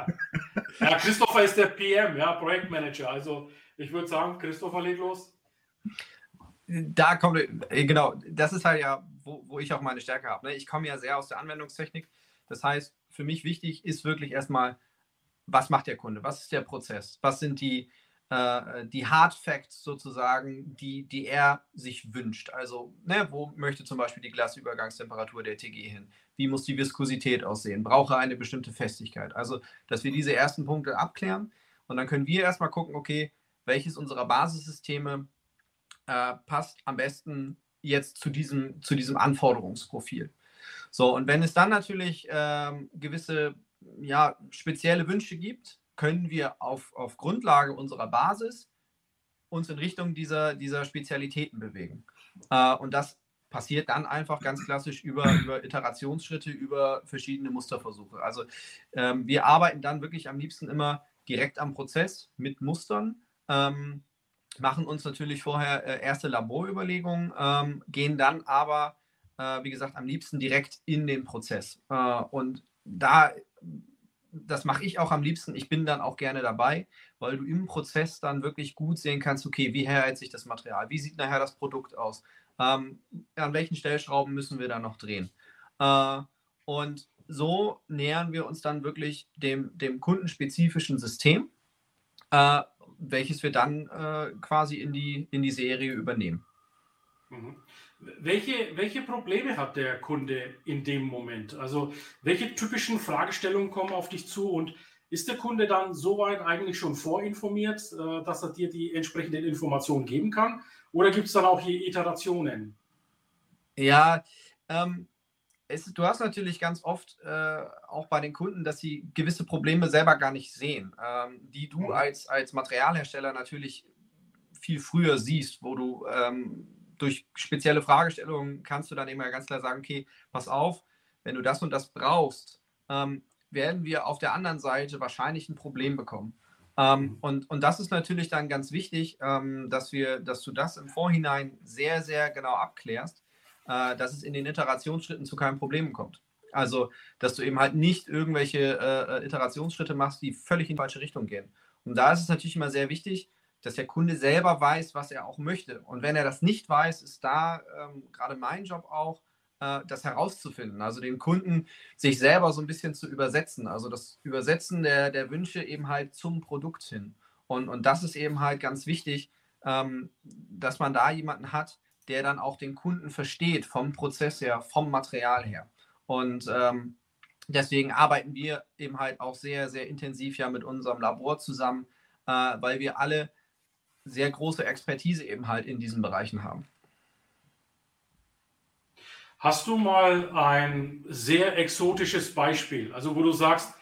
Speaker 1: Ja, Christopher ist der PM, ja, Projektmanager. Also ich würde sagen, Christopher legt los
Speaker 3: da kommt, äh, genau, das ist halt ja, wo, wo ich auch meine Stärke habe. Ne? Ich komme ja sehr aus der Anwendungstechnik. Das heißt, für mich wichtig ist wirklich erstmal, was macht der Kunde? Was ist der Prozess? Was sind die, äh, die Hard Facts sozusagen, die, die er sich wünscht? Also, ne, wo möchte zum Beispiel die Glasübergangstemperatur der TG hin? Wie muss die Viskosität aussehen? Brauche eine bestimmte Festigkeit? Also, dass wir diese ersten Punkte abklären und dann können wir erstmal gucken, okay, welches unserer Basissysteme äh, passt am besten jetzt zu diesem, zu diesem Anforderungsprofil. So, und wenn es dann natürlich ähm, gewisse ja, spezielle Wünsche gibt, können wir auf, auf Grundlage unserer Basis uns in Richtung dieser, dieser Spezialitäten bewegen. Äh, und das passiert dann einfach ganz klassisch über, über Iterationsschritte, über verschiedene Musterversuche. Also ähm, wir arbeiten dann wirklich am liebsten immer direkt am Prozess mit Mustern. Ähm, machen uns natürlich vorher äh, erste Laborüberlegungen, ähm, gehen dann aber, äh, wie gesagt, am liebsten direkt in den Prozess. Äh, und da, das mache ich auch am liebsten. Ich bin dann auch gerne dabei, weil du im Prozess dann wirklich gut sehen kannst, okay, wie verhält sich das Material? Wie sieht nachher das Produkt aus? Ähm, an welchen Stellschrauben müssen wir da noch drehen? Äh, und so nähern wir uns dann wirklich dem, dem kundenspezifischen System. Äh, welches wir dann äh, quasi in die, in die Serie übernehmen.
Speaker 1: Mhm. Welche, welche Probleme hat der Kunde in dem Moment? Also welche typischen Fragestellungen kommen auf dich zu und ist der Kunde dann soweit eigentlich schon vorinformiert, äh, dass er dir die entsprechenden Informationen geben kann? Oder gibt es dann auch hier Iterationen?
Speaker 3: Ja, ähm, es, du hast natürlich ganz oft äh, auch bei den Kunden, dass sie gewisse Probleme selber gar nicht sehen, ähm, die du mhm. als, als Materialhersteller natürlich viel früher siehst, wo du ähm, durch spezielle Fragestellungen kannst du dann immer ganz klar sagen, okay, pass auf, wenn du das und das brauchst, ähm, werden wir auf der anderen Seite wahrscheinlich ein Problem bekommen. Ähm, mhm. und, und das ist natürlich dann ganz wichtig, ähm, dass, wir, dass du das im Vorhinein sehr, sehr genau abklärst äh, dass es in den Iterationsschritten zu keinen Problemen kommt. Also, dass du eben halt nicht irgendwelche äh, äh, Iterationsschritte machst, die völlig in die falsche Richtung gehen. Und da ist es natürlich immer sehr wichtig, dass der Kunde selber weiß, was er auch möchte. Und wenn er das nicht weiß, ist da ähm, gerade mein Job auch, äh, das herauszufinden. Also den Kunden sich selber so ein bisschen zu übersetzen. Also das Übersetzen der, der Wünsche eben halt zum Produkt hin. Und, und das ist eben halt ganz wichtig, ähm, dass man da jemanden hat, der dann auch den Kunden versteht vom Prozess her, vom Material her. Und ähm, deswegen arbeiten wir eben halt auch sehr, sehr intensiv ja mit unserem Labor zusammen, äh, weil wir alle sehr große Expertise eben halt in diesen Bereichen haben.
Speaker 1: Hast du mal ein sehr exotisches Beispiel, also wo du sagst,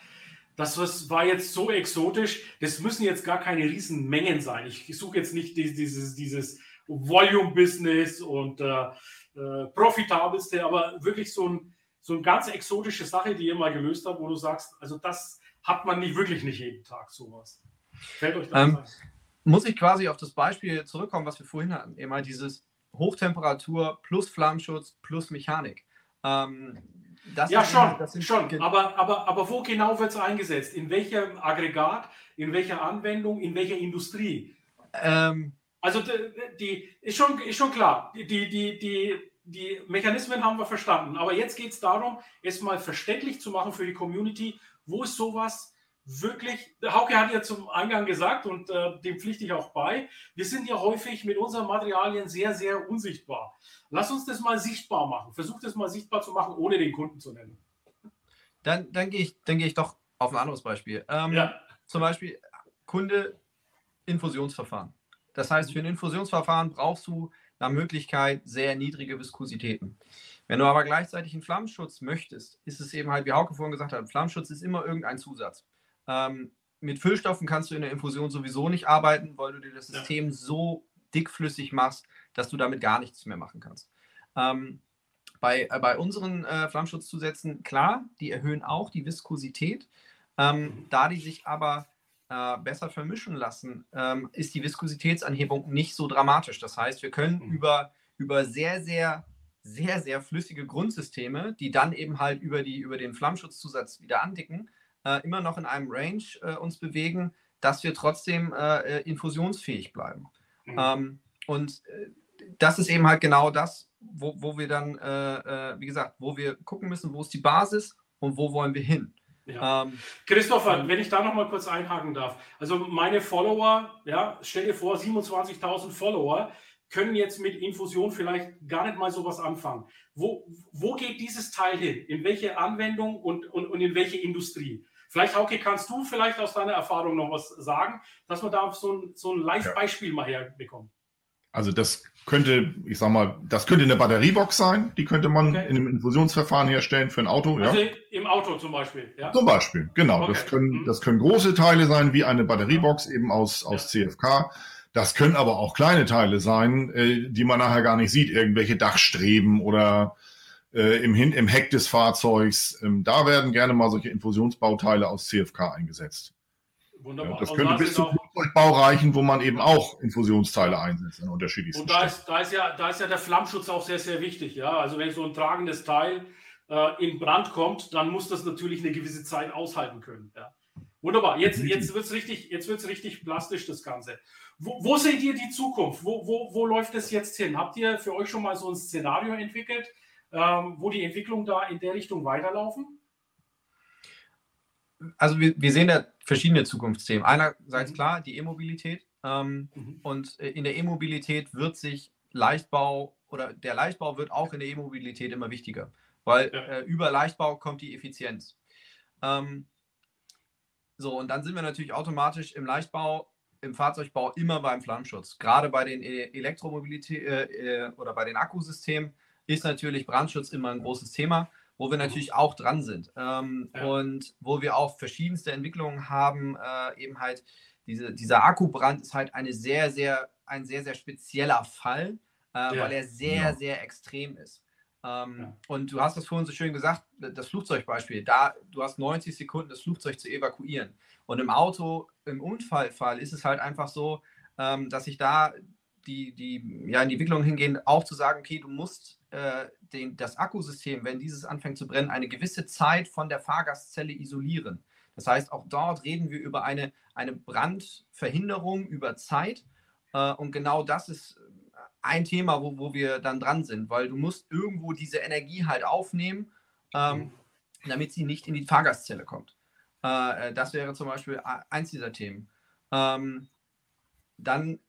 Speaker 1: das war jetzt so exotisch, das müssen jetzt gar keine Riesenmengen sein. Ich suche jetzt nicht dieses, dieses Volume-Business und äh, äh, profitabelste, aber wirklich so ein, so eine ganz exotische Sache, die ihr mal gelöst habt, wo du sagst, also das hat man nicht wirklich nicht jeden Tag sowas.
Speaker 3: Fällt euch das ähm, Muss ich quasi auf das Beispiel zurückkommen, was wir vorhin hatten, immer dieses Hochtemperatur plus Flammschutz plus Mechanik. Ähm,
Speaker 1: ja, schon, sind, schon. Aber, aber, aber wo genau wird es eingesetzt? In welchem Aggregat, in welcher Anwendung, in welcher Industrie?
Speaker 3: Ähm,
Speaker 1: also die, die, ist, schon, ist schon klar, die, die, die, die Mechanismen haben wir verstanden. Aber jetzt geht es darum, es mal verständlich zu machen für die Community, wo ist sowas, wirklich, Hauke hat ja zum Eingang gesagt und äh, dem pflichte ich auch bei, wir sind ja häufig mit unseren Materialien sehr, sehr unsichtbar. Lass uns das mal sichtbar machen. Versuch das mal sichtbar zu machen, ohne den Kunden zu nennen.
Speaker 3: Dann, dann gehe ich, geh ich doch auf ein anderes Beispiel. Ähm, ja. Zum Beispiel Kunde Infusionsverfahren. Das heißt, für ein Infusionsverfahren brauchst du nach Möglichkeit sehr niedrige Viskositäten. Wenn du aber gleichzeitig einen Flammenschutz möchtest, ist es eben halt, wie Hauke vorhin gesagt hat, Flammenschutz ist immer irgendein Zusatz. Ähm, mit Füllstoffen kannst du in der Infusion sowieso nicht arbeiten, weil du dir das System ja. so dickflüssig machst, dass du damit gar nichts mehr machen kannst. Ähm, bei, äh, bei unseren äh, Flammschutzzusätzen, klar, die erhöhen auch die Viskosität. Ähm, da die sich aber äh, besser vermischen lassen, ähm, ist die Viskositätsanhebung nicht so dramatisch. Das heißt, wir können mhm. über, über sehr, sehr, sehr, sehr flüssige Grundsysteme, die dann eben halt über, die, über den Flammschutzzusatz wieder andicken, äh, immer noch in einem Range äh, uns bewegen, dass wir trotzdem äh, äh, infusionsfähig bleiben. Mhm. Ähm, und äh, das ist eben halt genau das, wo, wo wir dann, wie gesagt, wo wir gucken müssen, wo ist die Basis und wo wollen wir hin.
Speaker 1: Ja. Ähm, Christopher, wenn ich da noch mal kurz einhaken darf. Also meine Follower, ja, stell dir vor, 27.000 Follower können jetzt mit Infusion vielleicht gar nicht mal sowas anfangen. Wo, wo geht dieses Teil hin? In welche Anwendung und, und, und in welche Industrie? Vielleicht, Hauke, kannst du vielleicht aus deiner Erfahrung noch was sagen, dass wir da so ein, so ein Live-Beispiel ja. mal herbekommen?
Speaker 2: Also das könnte, ich sag mal, das könnte eine Batteriebox sein, die könnte man okay. in einem Infusionsverfahren herstellen für ein Auto.
Speaker 1: Also ja. im Auto zum Beispiel,
Speaker 2: ja? Zum Beispiel, genau. Okay. Das, können, mhm. das können große Teile sein, wie eine Batteriebox eben aus, aus. CFK. Das können aber auch kleine Teile sein, äh, die man nachher gar nicht sieht, irgendwelche Dachstreben oder äh, im, Hin im Heck des Fahrzeugs. Ähm, da werden gerne mal solche Infusionsbauteile aus CFK eingesetzt. Wunderbar. Ja, das könnte bis zum Flugzeugbau reichen, wo man eben auch Infusionsteile einsetzt an unterschiedlichsten
Speaker 1: Und da ist, da, ist ja, da ist ja der Flammschutz auch sehr, sehr wichtig. Ja? Also wenn so ein tragendes Teil äh, in Brand kommt, dann muss das natürlich eine gewisse Zeit aushalten können. Ja? Wunderbar. Jetzt, jetzt wird es richtig, richtig plastisch, das Ganze. Wo, wo, seht ihr die Zukunft? Wo, wo, wo läuft es jetzt hin? Habt ihr für euch schon mal so ein Szenario entwickelt, ähm, wo die Entwicklung da in der Richtung weiterlaufen?
Speaker 3: also wir, wir sehen da verschiedene Zukunftsthemen. Einerseits mhm. klar die E-Mobilität ähm, mhm. und äh, in der E-Mobilität wird sich Leichtbau oder der Leichtbau wird auch in der E-Mobilität immer wichtiger, weil ja. äh, über Leichtbau kommt die Effizienz. Ähm, so, und dann sind wir natürlich automatisch im Leichtbau, im Fahrzeugbau immer beim Flammschutz. Gerade bei den e-, Elektromobilität äh, äh, oder bei den Akkusystemen ist natürlich Brandschutz immer ein großes Thema wo wir natürlich auch dran sind ähm, ja. und wo wir auch verschiedenste Entwicklungen haben. Äh, eben halt diese, dieser Akkubrand ist halt eine sehr, sehr, ein sehr, sehr spezieller Fall, äh, ja. weil er sehr, ja. sehr extrem ist. Ähm, und du hast das vorhin so schön gesagt, das Flugzeugbeispiel, da du hast 90 Sekunden, das Flugzeug zu evakuieren. Und im Auto, im Unfallfall ist es halt einfach so, ähm, dass sich da die, die ja, in die Entwicklung hingehen, auch zu sagen, okay, du musst äh, den, das Akkusystem, wenn dieses anfängt zu brennen, eine gewisse Zeit von der Fahrgastzelle isolieren. Das heißt, auch dort reden wir über eine, eine Brandverhinderung über Zeit. Äh, und genau das ist ein Thema, wo, wo wir dann dran sind, weil du musst irgendwo diese Energie halt aufnehmen, ähm, mhm. damit sie nicht in die Fahrgastzelle kommt. Äh, das wäre zum Beispiel eins dieser Themen. Ähm, dann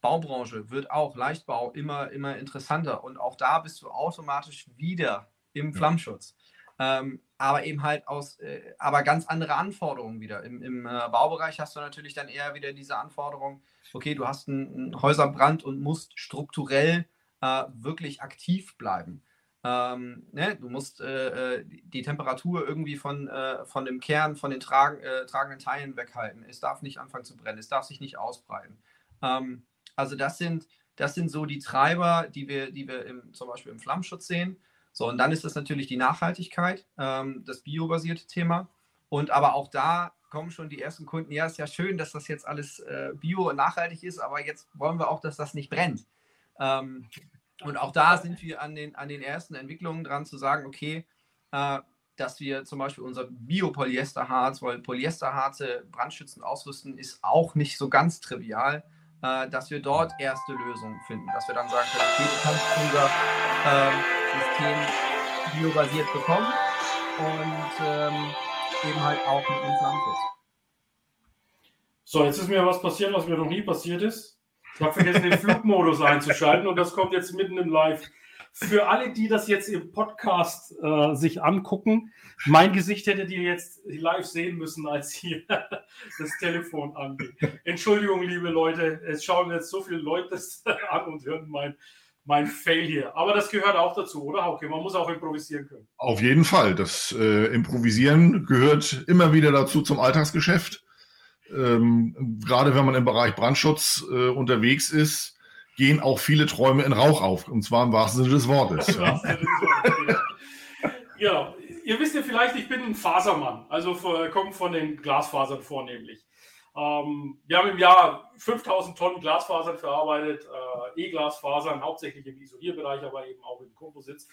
Speaker 3: Baubranche wird auch Leichtbau immer, immer interessanter und auch da bist du automatisch wieder im Flammschutz. Ähm, aber eben halt aus, äh, aber ganz andere Anforderungen wieder. Im, im äh, Baubereich hast du natürlich dann eher wieder diese Anforderung, okay, du hast einen, einen Häuserbrand und musst strukturell äh, wirklich aktiv bleiben. Ähm, ne? Du musst äh, äh, die Temperatur irgendwie von, äh, von dem Kern, von den tragen, tragenden Teilen weghalten. Es darf nicht anfangen zu brennen, es darf sich nicht ausbreiten. Ähm, also das sind, das sind so die Treiber, die wir, die wir im, zum Beispiel im Flammschutz sehen. So, und dann ist das natürlich die Nachhaltigkeit, ähm, das biobasierte Thema. Und aber auch da kommen schon die ersten Kunden, ja, ist ja schön, dass das jetzt alles äh, bio und nachhaltig ist, aber jetzt wollen wir auch, dass das nicht brennt. Ähm, und auch da sind wir an den, an den ersten Entwicklungen dran zu sagen, okay, äh, dass wir zum Beispiel unser Biopolyesterharz, weil Polyesterharze brandschützend ausrüsten, ist auch nicht so ganz trivial äh, dass wir dort erste Lösungen finden. Dass wir dann sagen können, okay, du kannst unser ähm, System biobasiert bekommen und ähm, eben halt auch mit Flammschutz.
Speaker 1: So, jetzt ist mir was passiert, was mir noch nie passiert ist. Ich habe vergessen, den Flugmodus einzuschalten und das kommt jetzt mitten im Live. Für alle, die das jetzt im Podcast äh, sich angucken, mein Gesicht hättet ihr jetzt live sehen müssen, als hier (laughs) das Telefon angeht. Entschuldigung, liebe Leute, es schauen jetzt so viele Leute (laughs) an und hören mein, mein Fail hier. Aber das gehört auch dazu, oder Hauke? Man muss auch improvisieren können.
Speaker 2: Auf jeden Fall. Das äh, Improvisieren gehört immer wieder dazu zum Alltagsgeschäft ähm, gerade wenn man im Bereich Brandschutz äh, unterwegs ist, gehen auch viele Träume in Rauch auf. Und zwar im wahrsten Sinne des Wortes. Ja. (laughs)
Speaker 1: ja, ihr wisst ja vielleicht, ich bin ein Fasermann, also komme von den Glasfasern vornehmlich. Ähm, wir haben im Jahr 5000 Tonnen Glasfasern verarbeitet, äh, E-Glasfasern, hauptsächlich im Isolierbereich, aber eben auch im Komposits.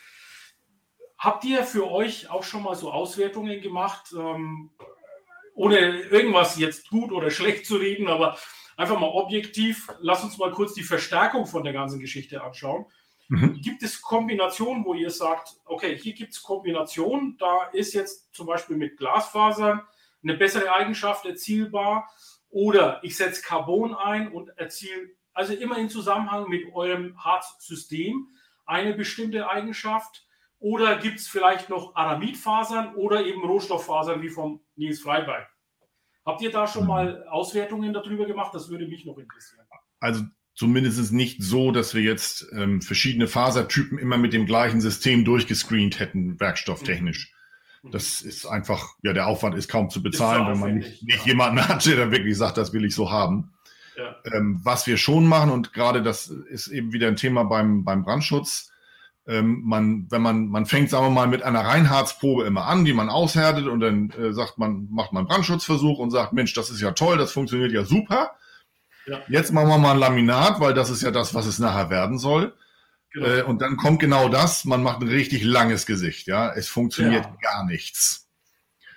Speaker 1: Habt ihr für euch auch schon mal so Auswertungen gemacht? Ähm, ohne irgendwas jetzt gut oder schlecht zu reden, aber einfach mal objektiv, lass uns mal kurz die Verstärkung von der ganzen Geschichte anschauen. Mhm. Gibt es Kombinationen, wo ihr sagt, okay, hier gibt es Kombinationen, da ist jetzt zum Beispiel mit Glasfasern eine bessere Eigenschaft erzielbar oder ich setze Carbon ein und erziele also immer in Zusammenhang mit eurem Harzsystem eine bestimmte Eigenschaft oder gibt es vielleicht noch Aramidfasern oder eben Rohstofffasern wie vom Nils Freiberg? Habt ihr da schon mal Auswertungen darüber gemacht? Das würde mich noch interessieren.
Speaker 2: Also zumindest nicht so, dass wir jetzt ähm, verschiedene Fasertypen immer mit dem gleichen System durchgescreent hätten, werkstofftechnisch. Mhm. Das ist einfach, ja, der Aufwand ist kaum zu bezahlen, wenn man nicht, nicht ja. jemanden hat, der dann wirklich sagt, das will ich so haben. Ja. Ähm, was wir schon machen, und gerade das ist eben wieder ein Thema beim, beim Brandschutz, ähm, man, wenn man, man fängt, sagen wir mal, mit einer Reinhardsprobe immer an, die man aushärtet und dann äh, sagt man, macht man einen Brandschutzversuch und sagt, Mensch, das ist ja toll, das funktioniert ja super. Ja. Jetzt machen wir mal ein Laminat, weil das ist ja das, was es nachher werden soll. Genau. Äh, und dann kommt genau das, man macht ein richtig langes Gesicht, ja. Es funktioniert ja. gar nichts.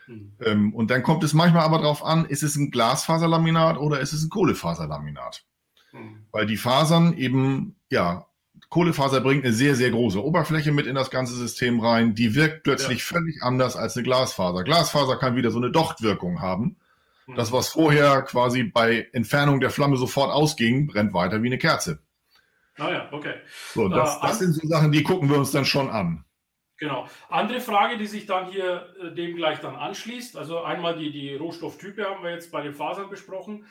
Speaker 2: Hm. Ähm, und dann kommt es manchmal aber darauf an, ist es ein Glasfaserlaminat oder ist es ein Kohlefaserlaminat? Hm. Weil die Fasern eben, ja, Kohlefaser bringt eine sehr, sehr große Oberfläche mit in das ganze System rein. Die wirkt plötzlich ja. völlig anders als eine Glasfaser. Glasfaser kann wieder so eine Dochtwirkung haben. Mhm. Das, was vorher quasi bei Entfernung der Flamme sofort ausging, brennt weiter wie eine Kerze.
Speaker 1: Ah ja, okay.
Speaker 2: So, das, äh, das sind so Sachen, die gucken wir uns dann schon an.
Speaker 1: Genau. Andere Frage, die sich dann hier äh, dem gleich dann anschließt. Also einmal die, die Rohstofftype haben wir jetzt bei den Fasern besprochen.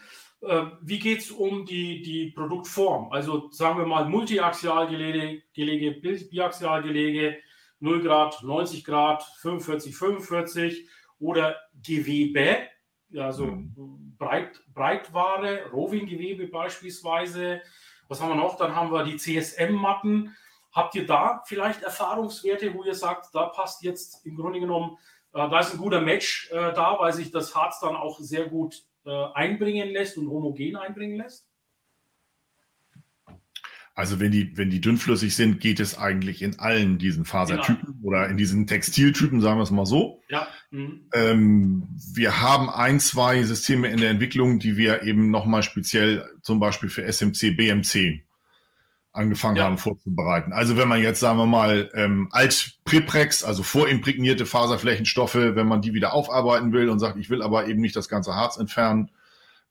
Speaker 1: Äh, wie geht es um die, die Produktform? Also sagen wir mal Multiaxialgelege, Gelege, Biaxialgelege, 0 Grad, 90 Grad, 45, 45 oder Gewebe, also mhm. Breit, Breitware, Roving-Gewebe beispielsweise. Was haben wir noch? Dann haben wir die CSM-Matten. Habt ihr da vielleicht Erfahrungswerte, wo ihr sagt, da passt jetzt im Grunde genommen, äh, da ist ein guter Match äh, da, weil sich das Harz dann auch sehr gut einbringen lässt und homogen einbringen lässt?
Speaker 2: Also wenn die, wenn die dünnflüssig sind, geht es eigentlich in allen diesen Fasertypen genau. oder in diesen Textiltypen, sagen wir es mal so. Ja. Mhm. Ähm, wir haben ein, zwei Systeme in der Entwicklung, die wir eben nochmal speziell zum Beispiel für SMC, BMC angefangen ja. haben vorzubereiten. Also wenn man jetzt, sagen wir mal, ähm, Alt-Preprex, also vorimprägnierte Faserflächenstoffe, wenn man die wieder aufarbeiten will und sagt, ich will aber eben nicht das ganze Harz entfernen,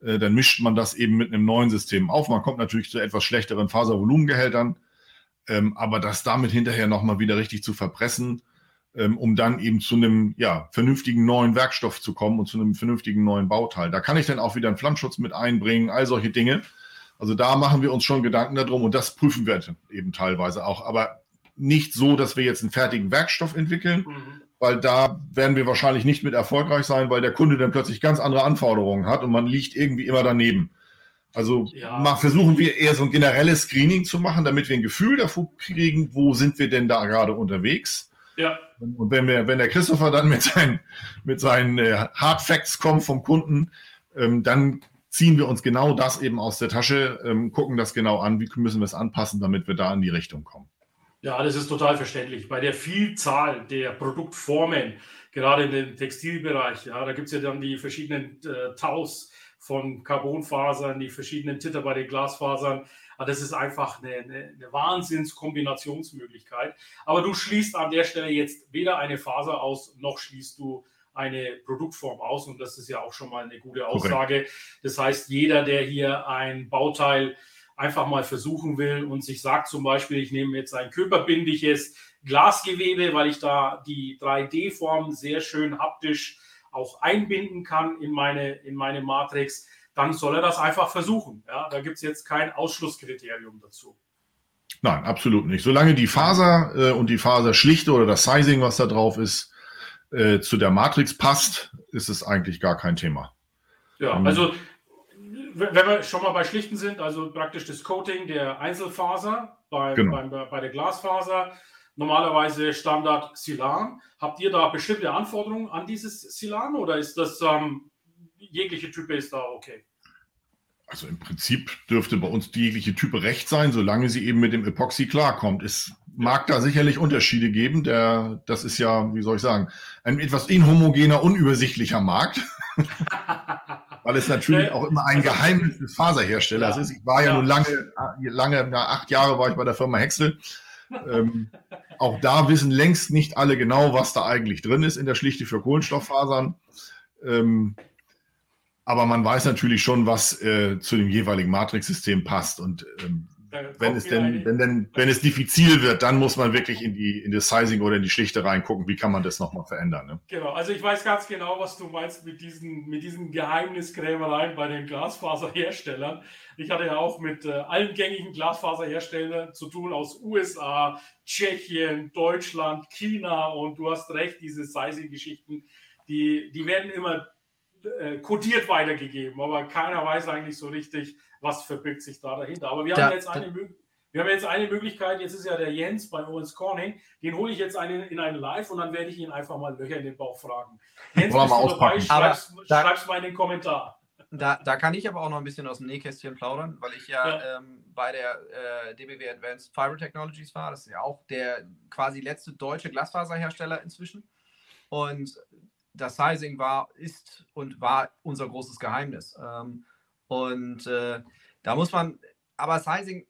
Speaker 2: äh, dann mischt man das eben mit einem neuen System auf. Man kommt natürlich zu etwas schlechteren Faservolumengehältern, ähm, aber das damit hinterher nochmal wieder richtig zu verpressen, ähm, um dann eben zu einem ja, vernünftigen neuen Werkstoff zu kommen und zu einem vernünftigen neuen Bauteil. Da kann ich dann auch wieder einen Flammschutz mit einbringen, all solche Dinge. Also da machen wir uns schon Gedanken darum und das prüfen wir eben teilweise auch. Aber nicht so, dass wir jetzt einen fertigen Werkstoff entwickeln, mhm. weil da werden wir wahrscheinlich nicht mit erfolgreich sein, weil der Kunde dann plötzlich ganz andere Anforderungen hat und man liegt irgendwie immer daneben. Also ja. versuchen wir eher so ein generelles Screening zu machen, damit wir ein Gefühl dafür kriegen, wo sind wir denn da gerade unterwegs. Ja. Und wenn, wir, wenn der Christopher dann mit seinen, mit seinen äh, Hard Facts kommt vom Kunden, ähm, dann ziehen wir uns genau das eben aus der Tasche, ähm, gucken das genau an, wie müssen wir es anpassen, damit wir da in die Richtung kommen.
Speaker 1: Ja, das ist total verständlich. Bei der Vielzahl der Produktformen, gerade in dem Textilbereich, ja, da gibt es ja dann die verschiedenen äh, Taus von Carbonfasern, die verschiedenen Titter bei den Glasfasern. Aber das ist einfach eine, eine, eine Wahnsinnskombinationsmöglichkeit. Aber du schließt an der Stelle jetzt weder eine Faser aus, noch schließt du eine Produktform aus und das ist ja auch schon mal eine gute Aussage. Okay. Das heißt, jeder, der hier ein Bauteil einfach mal versuchen will und sich sagt zum Beispiel, ich nehme jetzt ein körperbindiges Glasgewebe, weil ich da die 3D-Form sehr schön haptisch auch einbinden kann in meine, in meine Matrix, dann soll er das einfach versuchen. Ja, da gibt es jetzt kein Ausschlusskriterium dazu.
Speaker 2: Nein, absolut nicht. Solange die Faser äh, und die Faserschlichte oder das Sizing, was da drauf ist, äh, zu der Matrix passt, ist es eigentlich gar kein Thema.
Speaker 1: Ja, ähm, also wenn wir schon mal bei Schlichten sind, also praktisch das Coating der Einzelfaser bei, genau. bei, bei der Glasfaser, normalerweise Standard Silan. Habt ihr da bestimmte Anforderungen an dieses Silan oder ist das ähm, jegliche Type ist da okay?
Speaker 2: Also im Prinzip dürfte bei uns die jegliche Type recht sein, solange sie eben mit dem Epoxy klarkommt. Es mag da sicherlich Unterschiede geben. Der, das ist ja, wie soll ich sagen, ein etwas inhomogener, unübersichtlicher Markt. (laughs) Weil es natürlich auch immer ein Geheimnis des Faserherstellers ja. ist. Ich war ja, ja nun lange, lange, na, acht Jahre war ich bei der Firma Hexel. ähm, auch da wissen längst nicht alle genau, was da eigentlich drin ist in der Schlichte für Kohlenstofffasern. Ähm, aber man weiß natürlich schon, was äh, zu dem jeweiligen Matrix-System passt. Und ähm, wenn es denn, wenn denn, wenn es diffizil wird, dann muss man wirklich in die, in das Sizing oder in die Schlichte reingucken, wie kann man das nochmal verändern. Ne?
Speaker 1: Genau, also ich weiß ganz genau, was du meinst mit diesen, mit diesen Geheimniskrämereien bei den Glasfaserherstellern. Ich hatte ja auch mit äh, allen gängigen Glasfaserherstellern zu tun aus USA, Tschechien, Deutschland, China und du hast recht, diese Sizing-Geschichten, die, die werden immer äh, kodiert weitergegeben, aber keiner weiß eigentlich so richtig, was verbirgt sich da dahinter. Aber wir da, haben jetzt eine Möglichkeit. Wir haben jetzt eine Möglichkeit, jetzt ist ja der Jens bei Owens Corning, den hole ich jetzt einen, in einen Live und dann werde ich ihn einfach mal Löcher in den Bauch fragen. Jens, bist du dabei? Schreib's, da, schreib's mal in den Kommentar.
Speaker 3: Da, da, kann ich aber auch noch ein bisschen aus dem Nähkästchen plaudern, weil ich ja, ja. Ähm, bei der äh, DBW Advanced Fiber Technologies war. Das ist ja auch der quasi letzte deutsche Glasfaserhersteller inzwischen. Und das Sizing war, ist und war unser großes Geheimnis. Ähm, und äh, da muss man, aber Sizing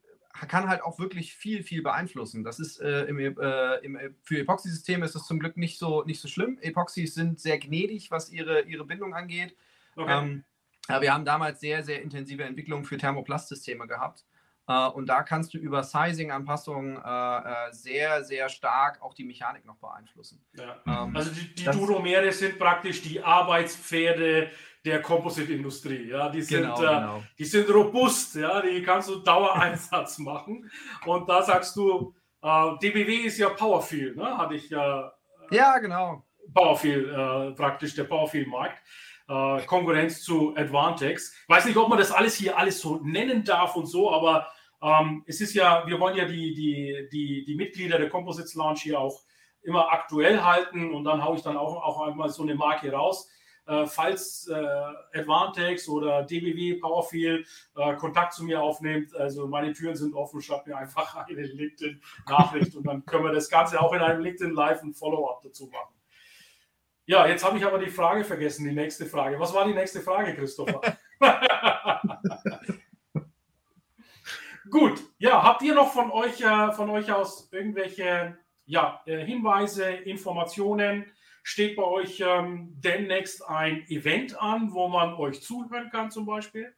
Speaker 3: kann halt auch wirklich viel, viel beeinflussen. Das ist äh, im, äh, im, für Epoxy-Systeme ist das zum Glück nicht so, nicht so schlimm. Epoxys sind sehr gnädig, was ihre, ihre Bindung angeht. Okay. Ähm, aber wir haben damals sehr, sehr intensive Entwicklungen für Thermoplastsysteme gehabt. Uh, und da kannst du über Sizing-Anpassungen uh, uh, sehr, sehr stark auch die Mechanik noch beeinflussen.
Speaker 1: Ja. Ähm, also die, die Duromere sind praktisch die Arbeitspferde der Composite-Industrie. Ja? Die, sind, genau, genau. die sind robust, ja? die kannst du Dauereinsatz (laughs) machen. Und da sagst du, DBW ist ja Powerfield, ne? hatte ich ja.
Speaker 3: ja, genau.
Speaker 1: Powerfield, praktisch der Powerfield-Markt. Konkurrenz zu Advantex. Ich weiß nicht, ob man das alles hier alles so nennen darf und so, aber ähm, es ist ja, wir wollen ja die, die, die, die Mitglieder der Composites Launch hier auch immer aktuell halten und dann haue ich dann auch, auch einmal so eine Marke raus. Äh, falls äh, Advantex oder DBW Powerfield äh, Kontakt zu mir aufnimmt, also meine Türen sind offen, schreibt mir einfach (laughs) eine LinkedIn-Nachricht und dann können wir das Ganze auch in einem LinkedIn Live und Follow-up dazu machen. Ja, jetzt habe ich aber die Frage vergessen, die nächste Frage. Was war die nächste Frage, Christopher? (laughs) Gut, ja, habt ihr noch von euch, äh, von euch aus irgendwelche ja, äh, Hinweise, Informationen? Steht bei euch ähm, demnächst ein Event an, wo man euch zuhören kann zum Beispiel?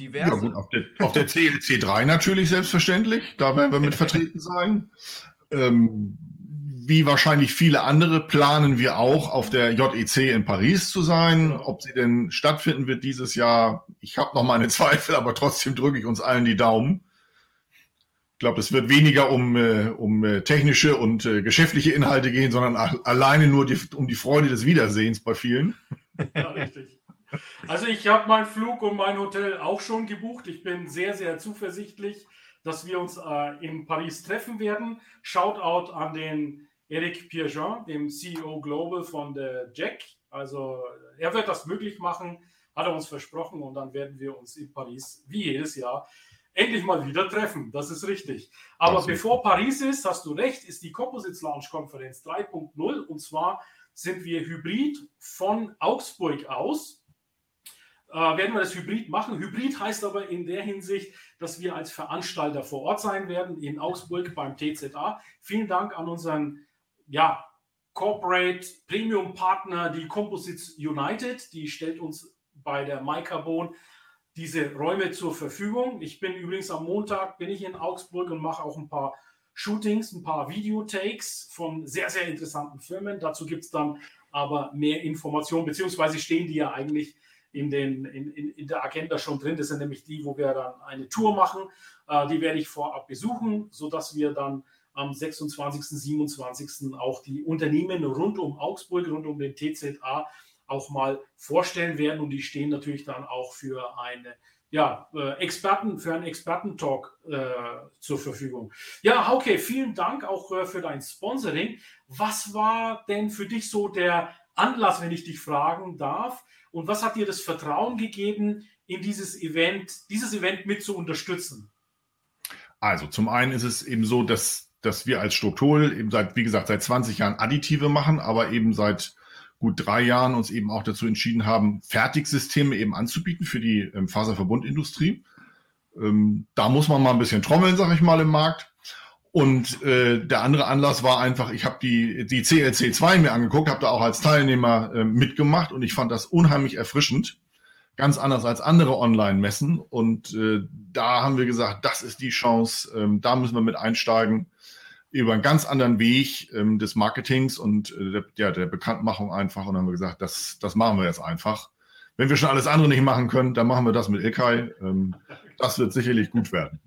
Speaker 2: Diverse. Ja, gut, auf der, auf der CLC 3 natürlich selbstverständlich. Da werden wir mit vertreten sein. Ähm, wie wahrscheinlich viele andere planen wir auch auf der JEC in Paris zu sein. Ob sie denn stattfinden wird dieses Jahr, ich habe noch meine (laughs) Zweifel, aber trotzdem drücke ich uns allen die Daumen. Ich glaube, es wird weniger um, äh, um äh, technische und äh, geschäftliche Inhalte gehen, sondern alleine nur die, um die Freude des Wiedersehens bei vielen. (laughs)
Speaker 1: Ja, richtig. Also ich habe meinen Flug und mein Hotel auch schon gebucht. Ich bin sehr, sehr zuversichtlich, dass wir uns äh, in Paris treffen werden. Shoutout an den Eric Pierjean, dem CEO Global von der Jack. Also er wird das möglich machen, hat er uns versprochen und dann werden wir uns in Paris, wie jedes Jahr, endlich mal wieder treffen. Das ist richtig. Aber das bevor ist Paris ist, hast du recht, ist die Composites Launch Konferenz 3.0 und zwar sind wir hybrid von Augsburg aus. Äh, werden wir das Hybrid machen. Hybrid heißt aber in der Hinsicht, dass wir als Veranstalter vor Ort sein werden in Augsburg beim TZA. Vielen Dank an unseren ja, Corporate Premium Partner, die Composites United. Die stellt uns bei der MyCarbon diese Räume zur Verfügung. Ich bin übrigens am Montag bin ich in Augsburg und mache auch ein paar Shootings, ein paar Videotakes von sehr, sehr interessanten Firmen. Dazu gibt es dann aber mehr Informationen, beziehungsweise stehen die ja eigentlich in, den, in, in, in, der Agenda schon drin. Das sind nämlich die, wo wir dann eine Tour machen. Äh, die werde ich vorab besuchen, sodass wir dann am 26., 27. auch die Unternehmen rund um Augsburg, rund um den TZA auch mal vorstellen werden. Und die stehen natürlich dann auch für eine ja, äh, Experten, für einen Expertentalk äh, zur Verfügung. Ja, Hauke, vielen Dank auch äh, für dein Sponsoring. Was war denn für dich so der Anlass, wenn ich dich fragen darf? Und was hat dir das Vertrauen gegeben, in dieses Event, dieses Event mit zu unterstützen?
Speaker 2: Also zum einen ist es eben so, dass, dass wir als Strukturel eben seit, wie gesagt, seit 20 Jahren Additive machen, aber eben seit gut drei Jahren uns eben auch dazu entschieden haben, Fertigsysteme eben anzubieten für die ähm, Faserverbundindustrie. Ähm, da muss man mal ein bisschen trommeln, sag ich mal, im Markt. Und äh, der andere Anlass war einfach, ich habe die, die CLC 2 mir angeguckt, habe da auch als Teilnehmer äh, mitgemacht und ich fand das unheimlich erfrischend. Ganz anders als andere Online-Messen. Und äh, da haben wir gesagt, das ist die Chance, ähm, da müssen wir mit einsteigen über einen ganz anderen Weg ähm, des Marketings und äh, der, der Bekanntmachung einfach. Und dann haben wir gesagt, das, das machen wir jetzt einfach. Wenn wir schon alles andere nicht machen können, dann machen wir das mit Ilkay. Ähm, das wird sicherlich gut werden.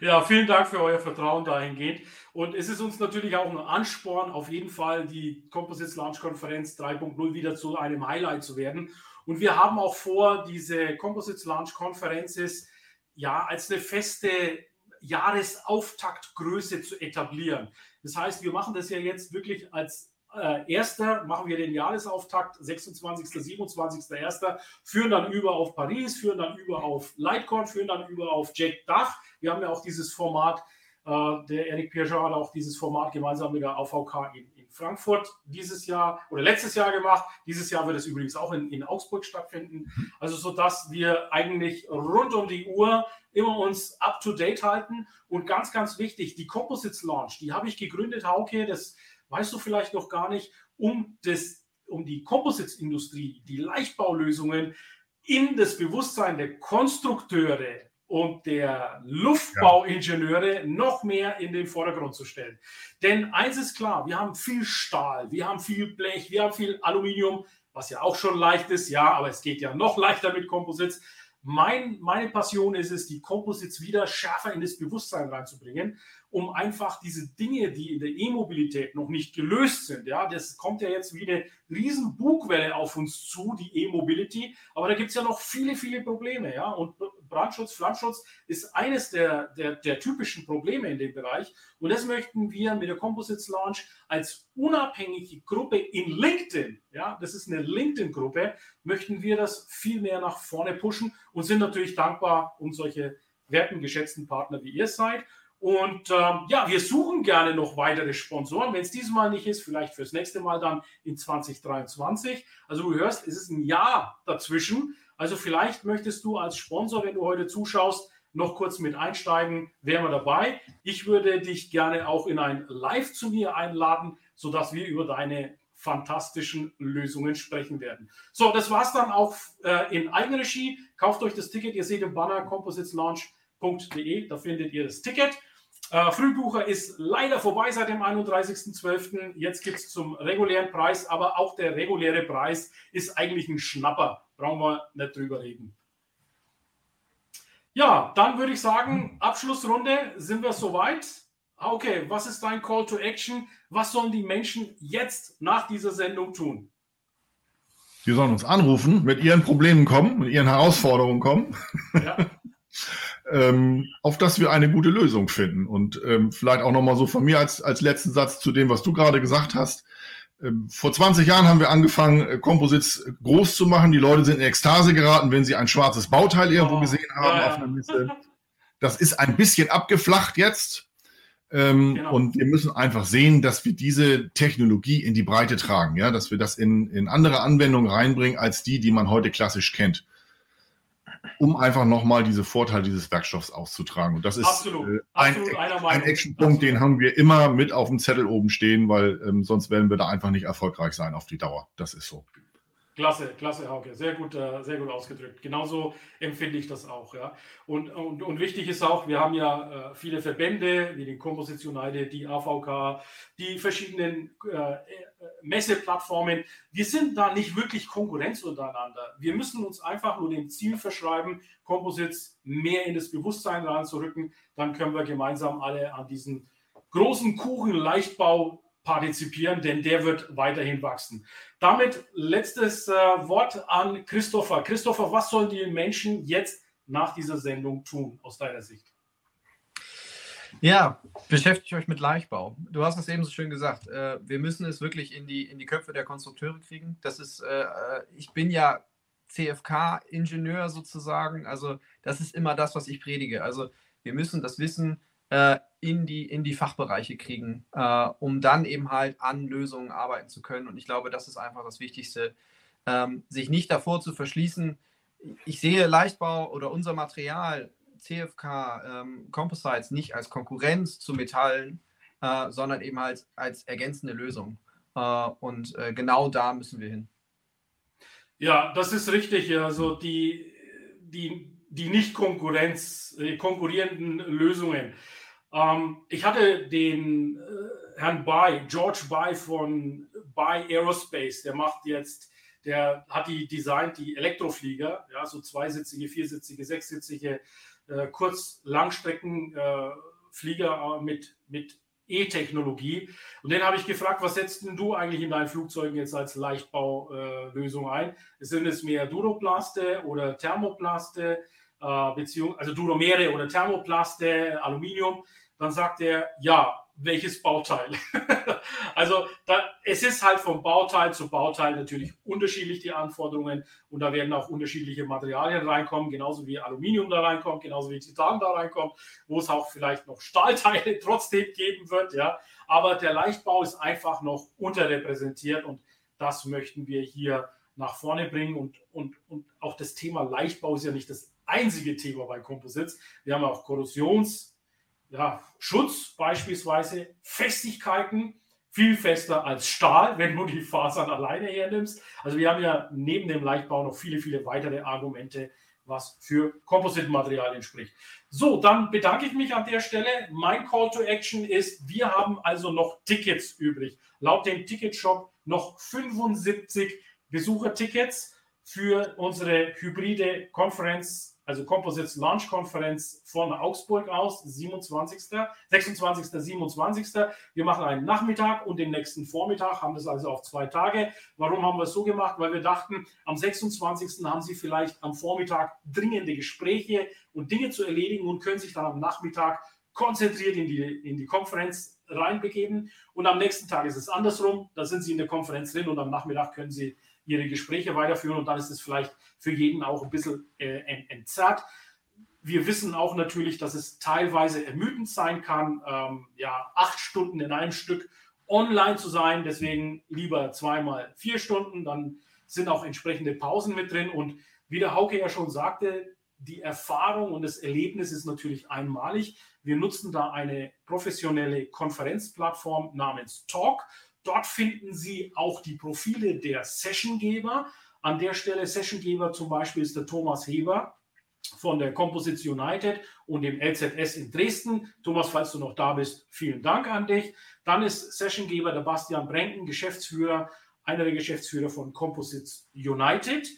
Speaker 1: Ja, vielen Dank für euer Vertrauen dahingehend. Und es ist uns natürlich auch ein Ansporn, auf jeden Fall die Composites Launch Konferenz 3.0 wieder zu einem Highlight zu werden. Und wir haben auch vor, diese Composites Launch Konferenz ja als eine feste Jahresauftaktgröße zu etablieren. Das heißt, wir machen das ja jetzt wirklich als äh, erster, machen wir den Jahresauftakt, 26., 27., 1., führen dann über auf Paris, führen dann über auf Lightcorn, führen dann über auf Jack Dach. Wir haben ja auch dieses Format, äh, der Eric Piaget hat auch dieses Format gemeinsam mit der AVK in, Frankfurt dieses Jahr oder letztes Jahr gemacht. Dieses Jahr wird es übrigens auch in, in Augsburg stattfinden. Mhm. Also so dass wir eigentlich rund um die Uhr immer uns up to date halten. Und ganz, ganz wichtig, die Composites Launch, die habe ich gegründet, Hauke, das weißt du vielleicht noch gar nicht, um, das, um die Composites-Industrie, die Leichtbaulösungen in das Bewusstsein der Konstrukteure und der Luftbauingenieure noch mehr in den Vordergrund zu stellen. Denn eins ist klar, wir haben viel Stahl, wir haben viel Blech, wir haben viel Aluminium, was ja auch schon leicht ist, ja, aber es geht ja noch leichter mit Composites. Mein, meine Passion ist es, die Composites wieder schärfer in das Bewusstsein reinzubringen, um einfach diese Dinge, die in der E-Mobilität noch nicht gelöst sind, ja, das kommt ja jetzt wie eine riesen Bugwelle auf uns zu, die E-Mobility, aber da gibt es ja noch viele, viele Probleme, ja, und Brandschutz, Flammschutz ist eines der, der, der typischen Probleme in dem Bereich und das möchten wir mit der Composites Launch als unabhängige Gruppe in LinkedIn, ja, das ist eine LinkedIn-Gruppe, möchten wir das viel mehr nach vorne pushen und sind natürlich dankbar um solche werten, geschätzten Partner wie ihr seid. Und ähm, ja, wir suchen gerne noch weitere Sponsoren. Wenn es diesmal nicht ist, vielleicht fürs nächste Mal dann in 2023. Also du hörst, es ist ein Jahr dazwischen. Also vielleicht möchtest du als Sponsor, wenn du heute zuschaust, noch kurz mit einsteigen, wären wir dabei. Ich würde dich gerne auch in ein Live zu mir einladen, sodass wir über deine fantastischen Lösungen sprechen werden. So, das war es dann auch äh, in Eigenregie. Kauft euch das Ticket. Ihr seht im Banner compositeslaunch.de. Da findet ihr das Ticket. Äh, Frühbucher ist leider vorbei seit dem 31.12. Jetzt gibt es zum regulären Preis, aber auch der reguläre Preis ist eigentlich ein Schnapper. Brauchen wir nicht drüber reden. Ja, dann würde ich sagen, Abschlussrunde, sind wir soweit? Okay, was ist dein Call to Action? Was sollen die Menschen jetzt nach dieser Sendung tun?
Speaker 2: Sie sollen uns anrufen, mit ihren Problemen kommen, mit ihren Herausforderungen kommen. Ja. (laughs) ähm, auf dass wir eine gute Lösung finden. Und ähm, vielleicht auch nochmal so von mir als, als letzten Satz zu dem, was du gerade gesagt hast. Ähm, vor 20 Jahren haben wir angefangen, äh, Composites groß zu machen. Die Leute sind in Ekstase geraten, wenn sie ein schwarzes Bauteil irgendwo oh, gesehen haben ja, auf einer Messe. Das ist ein bisschen abgeflacht jetzt. Ähm, genau. Und wir müssen einfach sehen, dass wir diese Technologie in die Breite tragen, ja, dass wir das in, in andere Anwendungen reinbringen als die, die man heute klassisch kennt. Um einfach nochmal diese Vorteile dieses Werkstoffs auszutragen. Und das ist absolut, äh, ein, absolut ein Actionpunkt, den haben wir immer mit auf dem Zettel oben stehen, weil ähm, sonst werden wir da einfach nicht erfolgreich sein auf die Dauer. Das ist so.
Speaker 1: Klasse, klasse, Hauke. Sehr gut, äh, sehr gut ausgedrückt. Genauso empfinde ich das auch. Ja. Und, und, und wichtig ist auch, wir haben ja äh, viele Verbände, wie den Composites United, die AVK, die verschiedenen äh, Messeplattformen. Wir sind da nicht wirklich Konkurrenz untereinander. Wir müssen uns einfach nur dem Ziel verschreiben, Composites mehr in das Bewusstsein ranzurücken. Dann können wir gemeinsam alle an diesen großen Kuchen Leichtbau partizipieren, denn der wird weiterhin wachsen. Damit letztes äh, Wort an Christopher. Christopher, was sollen die Menschen jetzt nach dieser Sendung tun, aus deiner Sicht?
Speaker 3: Ja, beschäftigt euch mit Leichtbau. Du hast es eben so schön gesagt. Äh, wir müssen es wirklich in die, in die Köpfe der Konstrukteure kriegen. Das ist, äh, äh ich bin ja CFK-Ingenieur sozusagen. Also, das ist immer das, was ich predige. Also, wir müssen das Wissen äh, in, die, in die Fachbereiche kriegen, äh, um dann eben halt an Lösungen arbeiten zu können. Und ich glaube, das ist einfach das Wichtigste, ähm, sich nicht davor zu verschließen. Ich sehe Leichtbau oder unser Material, CFK, ähm, Composites, nicht als Konkurrenz zu Metallen, äh, sondern eben halt als ergänzende Lösung. Äh, und äh, genau da müssen wir hin.
Speaker 1: Ja, das ist richtig. Also die, die, die nicht Konkurrenz, konkurrierenden Lösungen ähm, ich hatte den äh, Herrn Bai, George Bai von Bai Aerospace, der macht jetzt, der hat die designt, die Elektroflieger, ja, so zweisitzige, viersitzige, sechssitzige, äh, kurz Langstreckenflieger äh, mit, mit E-Technologie. Und den habe ich gefragt, was setzt denn du eigentlich in deinen Flugzeugen jetzt als Leichtbaulösung äh, ein? Sind es mehr Duroplaste oder Thermoplaste? Äh, Beziehung, also Duromere oder Thermoplaste, Aluminium, dann sagt er, ja, welches Bauteil? (laughs) also da, es ist halt vom Bauteil zu Bauteil natürlich unterschiedlich die Anforderungen und da werden auch unterschiedliche Materialien reinkommen, genauso wie Aluminium da reinkommt, genauso wie Titan da reinkommt, wo es auch vielleicht noch Stahlteile (laughs) trotzdem geben wird, ja. Aber der Leichtbau ist einfach noch unterrepräsentiert und das möchten wir hier nach vorne bringen und, und, und auch das Thema Leichtbau ist ja nicht das einzige Thema bei Composites. Wir haben auch Korrosions, ja, beispielsweise, Festigkeiten, viel fester als Stahl, (laughs) wenn du die Fasern alleine hernimmst. Also wir haben ja neben dem Leichtbau noch viele, viele weitere Argumente, was für Composite-Materialien spricht. So, dann bedanke ich mich an der Stelle. Mein Call to Action ist, wir haben also noch Tickets übrig. Laut dem Ticketshop noch 75 Besuchertickets für unsere hybride Konferenz also Composites Launch Konferenz von Augsburg aus, 27., 26., 27. Wir machen einen Nachmittag und den nächsten Vormittag, haben das also auf zwei Tage. Warum haben wir es so gemacht? Weil wir dachten, am 26. haben Sie vielleicht am Vormittag dringende Gespräche und Dinge zu erledigen und können sich dann am Nachmittag konzentriert in die, in die Konferenz reinbegeben. Und am nächsten Tag ist es andersrum. Da sind Sie in der Konferenz drin und am Nachmittag können Sie ihre Gespräche weiterführen und dann ist es vielleicht für jeden auch ein bisschen äh, entzerrt. Wir wissen auch natürlich, dass es teilweise ermüdend sein kann, ähm, ja, acht Stunden in einem Stück online zu sein. Deswegen lieber zweimal vier Stunden, dann sind auch entsprechende Pausen mit drin. Und wie der Hauke ja schon sagte, die Erfahrung und das Erlebnis ist natürlich einmalig. Wir nutzen da eine professionelle Konferenzplattform namens Talk. Dort finden Sie auch die Profile der Sessiongeber. An der Stelle Sessiongeber zum Beispiel ist der Thomas Heber von der Composites United und dem LZS in Dresden. Thomas, falls du noch da bist, vielen Dank an dich. Dann ist Sessiongeber der Bastian Brenken, Geschäftsführer, einer der Geschäftsführer von Composites United.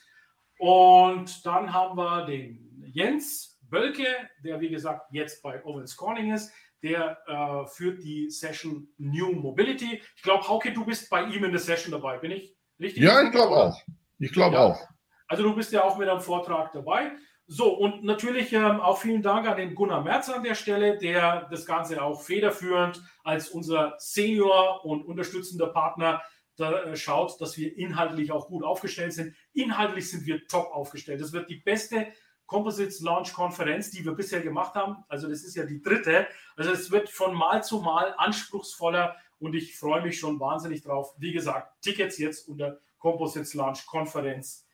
Speaker 1: Und dann haben wir den Jens Bölke, der wie gesagt jetzt bei Owens Corning ist der äh, führt die Session New Mobility. Ich glaube, Hauke, du bist bei ihm in der Session dabei, bin ich richtig?
Speaker 2: Ja, ich glaube auch. Ich glaube ja. auch.
Speaker 1: Also du bist ja auch mit am Vortrag dabei. So, und natürlich ähm, auch vielen Dank an den Gunnar Merz an der Stelle, der das Ganze auch federführend als unser Senior und unterstützender Partner da, äh, schaut, dass wir inhaltlich auch gut aufgestellt sind. Inhaltlich sind wir top aufgestellt. Das wird die beste Composites Launch Konferenz, die wir bisher gemacht haben. Also das ist ja die dritte. Also es wird von Mal zu Mal anspruchsvoller und ich freue mich schon wahnsinnig drauf. Wie gesagt, Tickets jetzt unter Composites Launch Konferenz.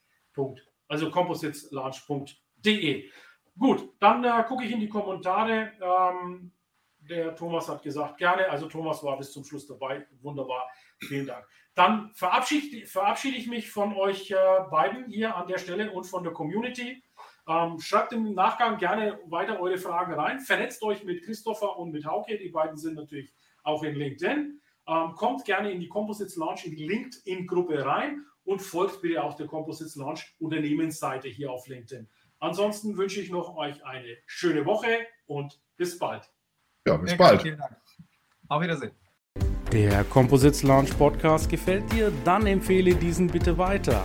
Speaker 1: Also compositeslaunch.de. De. Gut, dann äh, gucke ich in die Kommentare. Ähm, der Thomas hat gesagt, gerne. Also Thomas war bis zum Schluss dabei. Wunderbar. Vielen Dank. Dann verabschiede, verabschiede ich mich von euch äh, beiden hier an der Stelle und von der Community. Ähm, schreibt im Nachgang gerne weiter eure Fragen rein. Vernetzt euch mit Christopher und mit Hauke. Die beiden sind natürlich auch in LinkedIn. Ähm, kommt gerne in die Composites Launch, in die LinkedIn-Gruppe rein und folgt bitte auch der Composites Launch Unternehmensseite hier auf LinkedIn. Ansonsten wünsche ich noch euch eine schöne Woche und bis bald.
Speaker 2: Ja, bis Sehr bald.
Speaker 3: Vielen Dank. Auf Wiedersehen.
Speaker 1: Der Composites Launch Podcast gefällt dir? Dann empfehle diesen bitte weiter.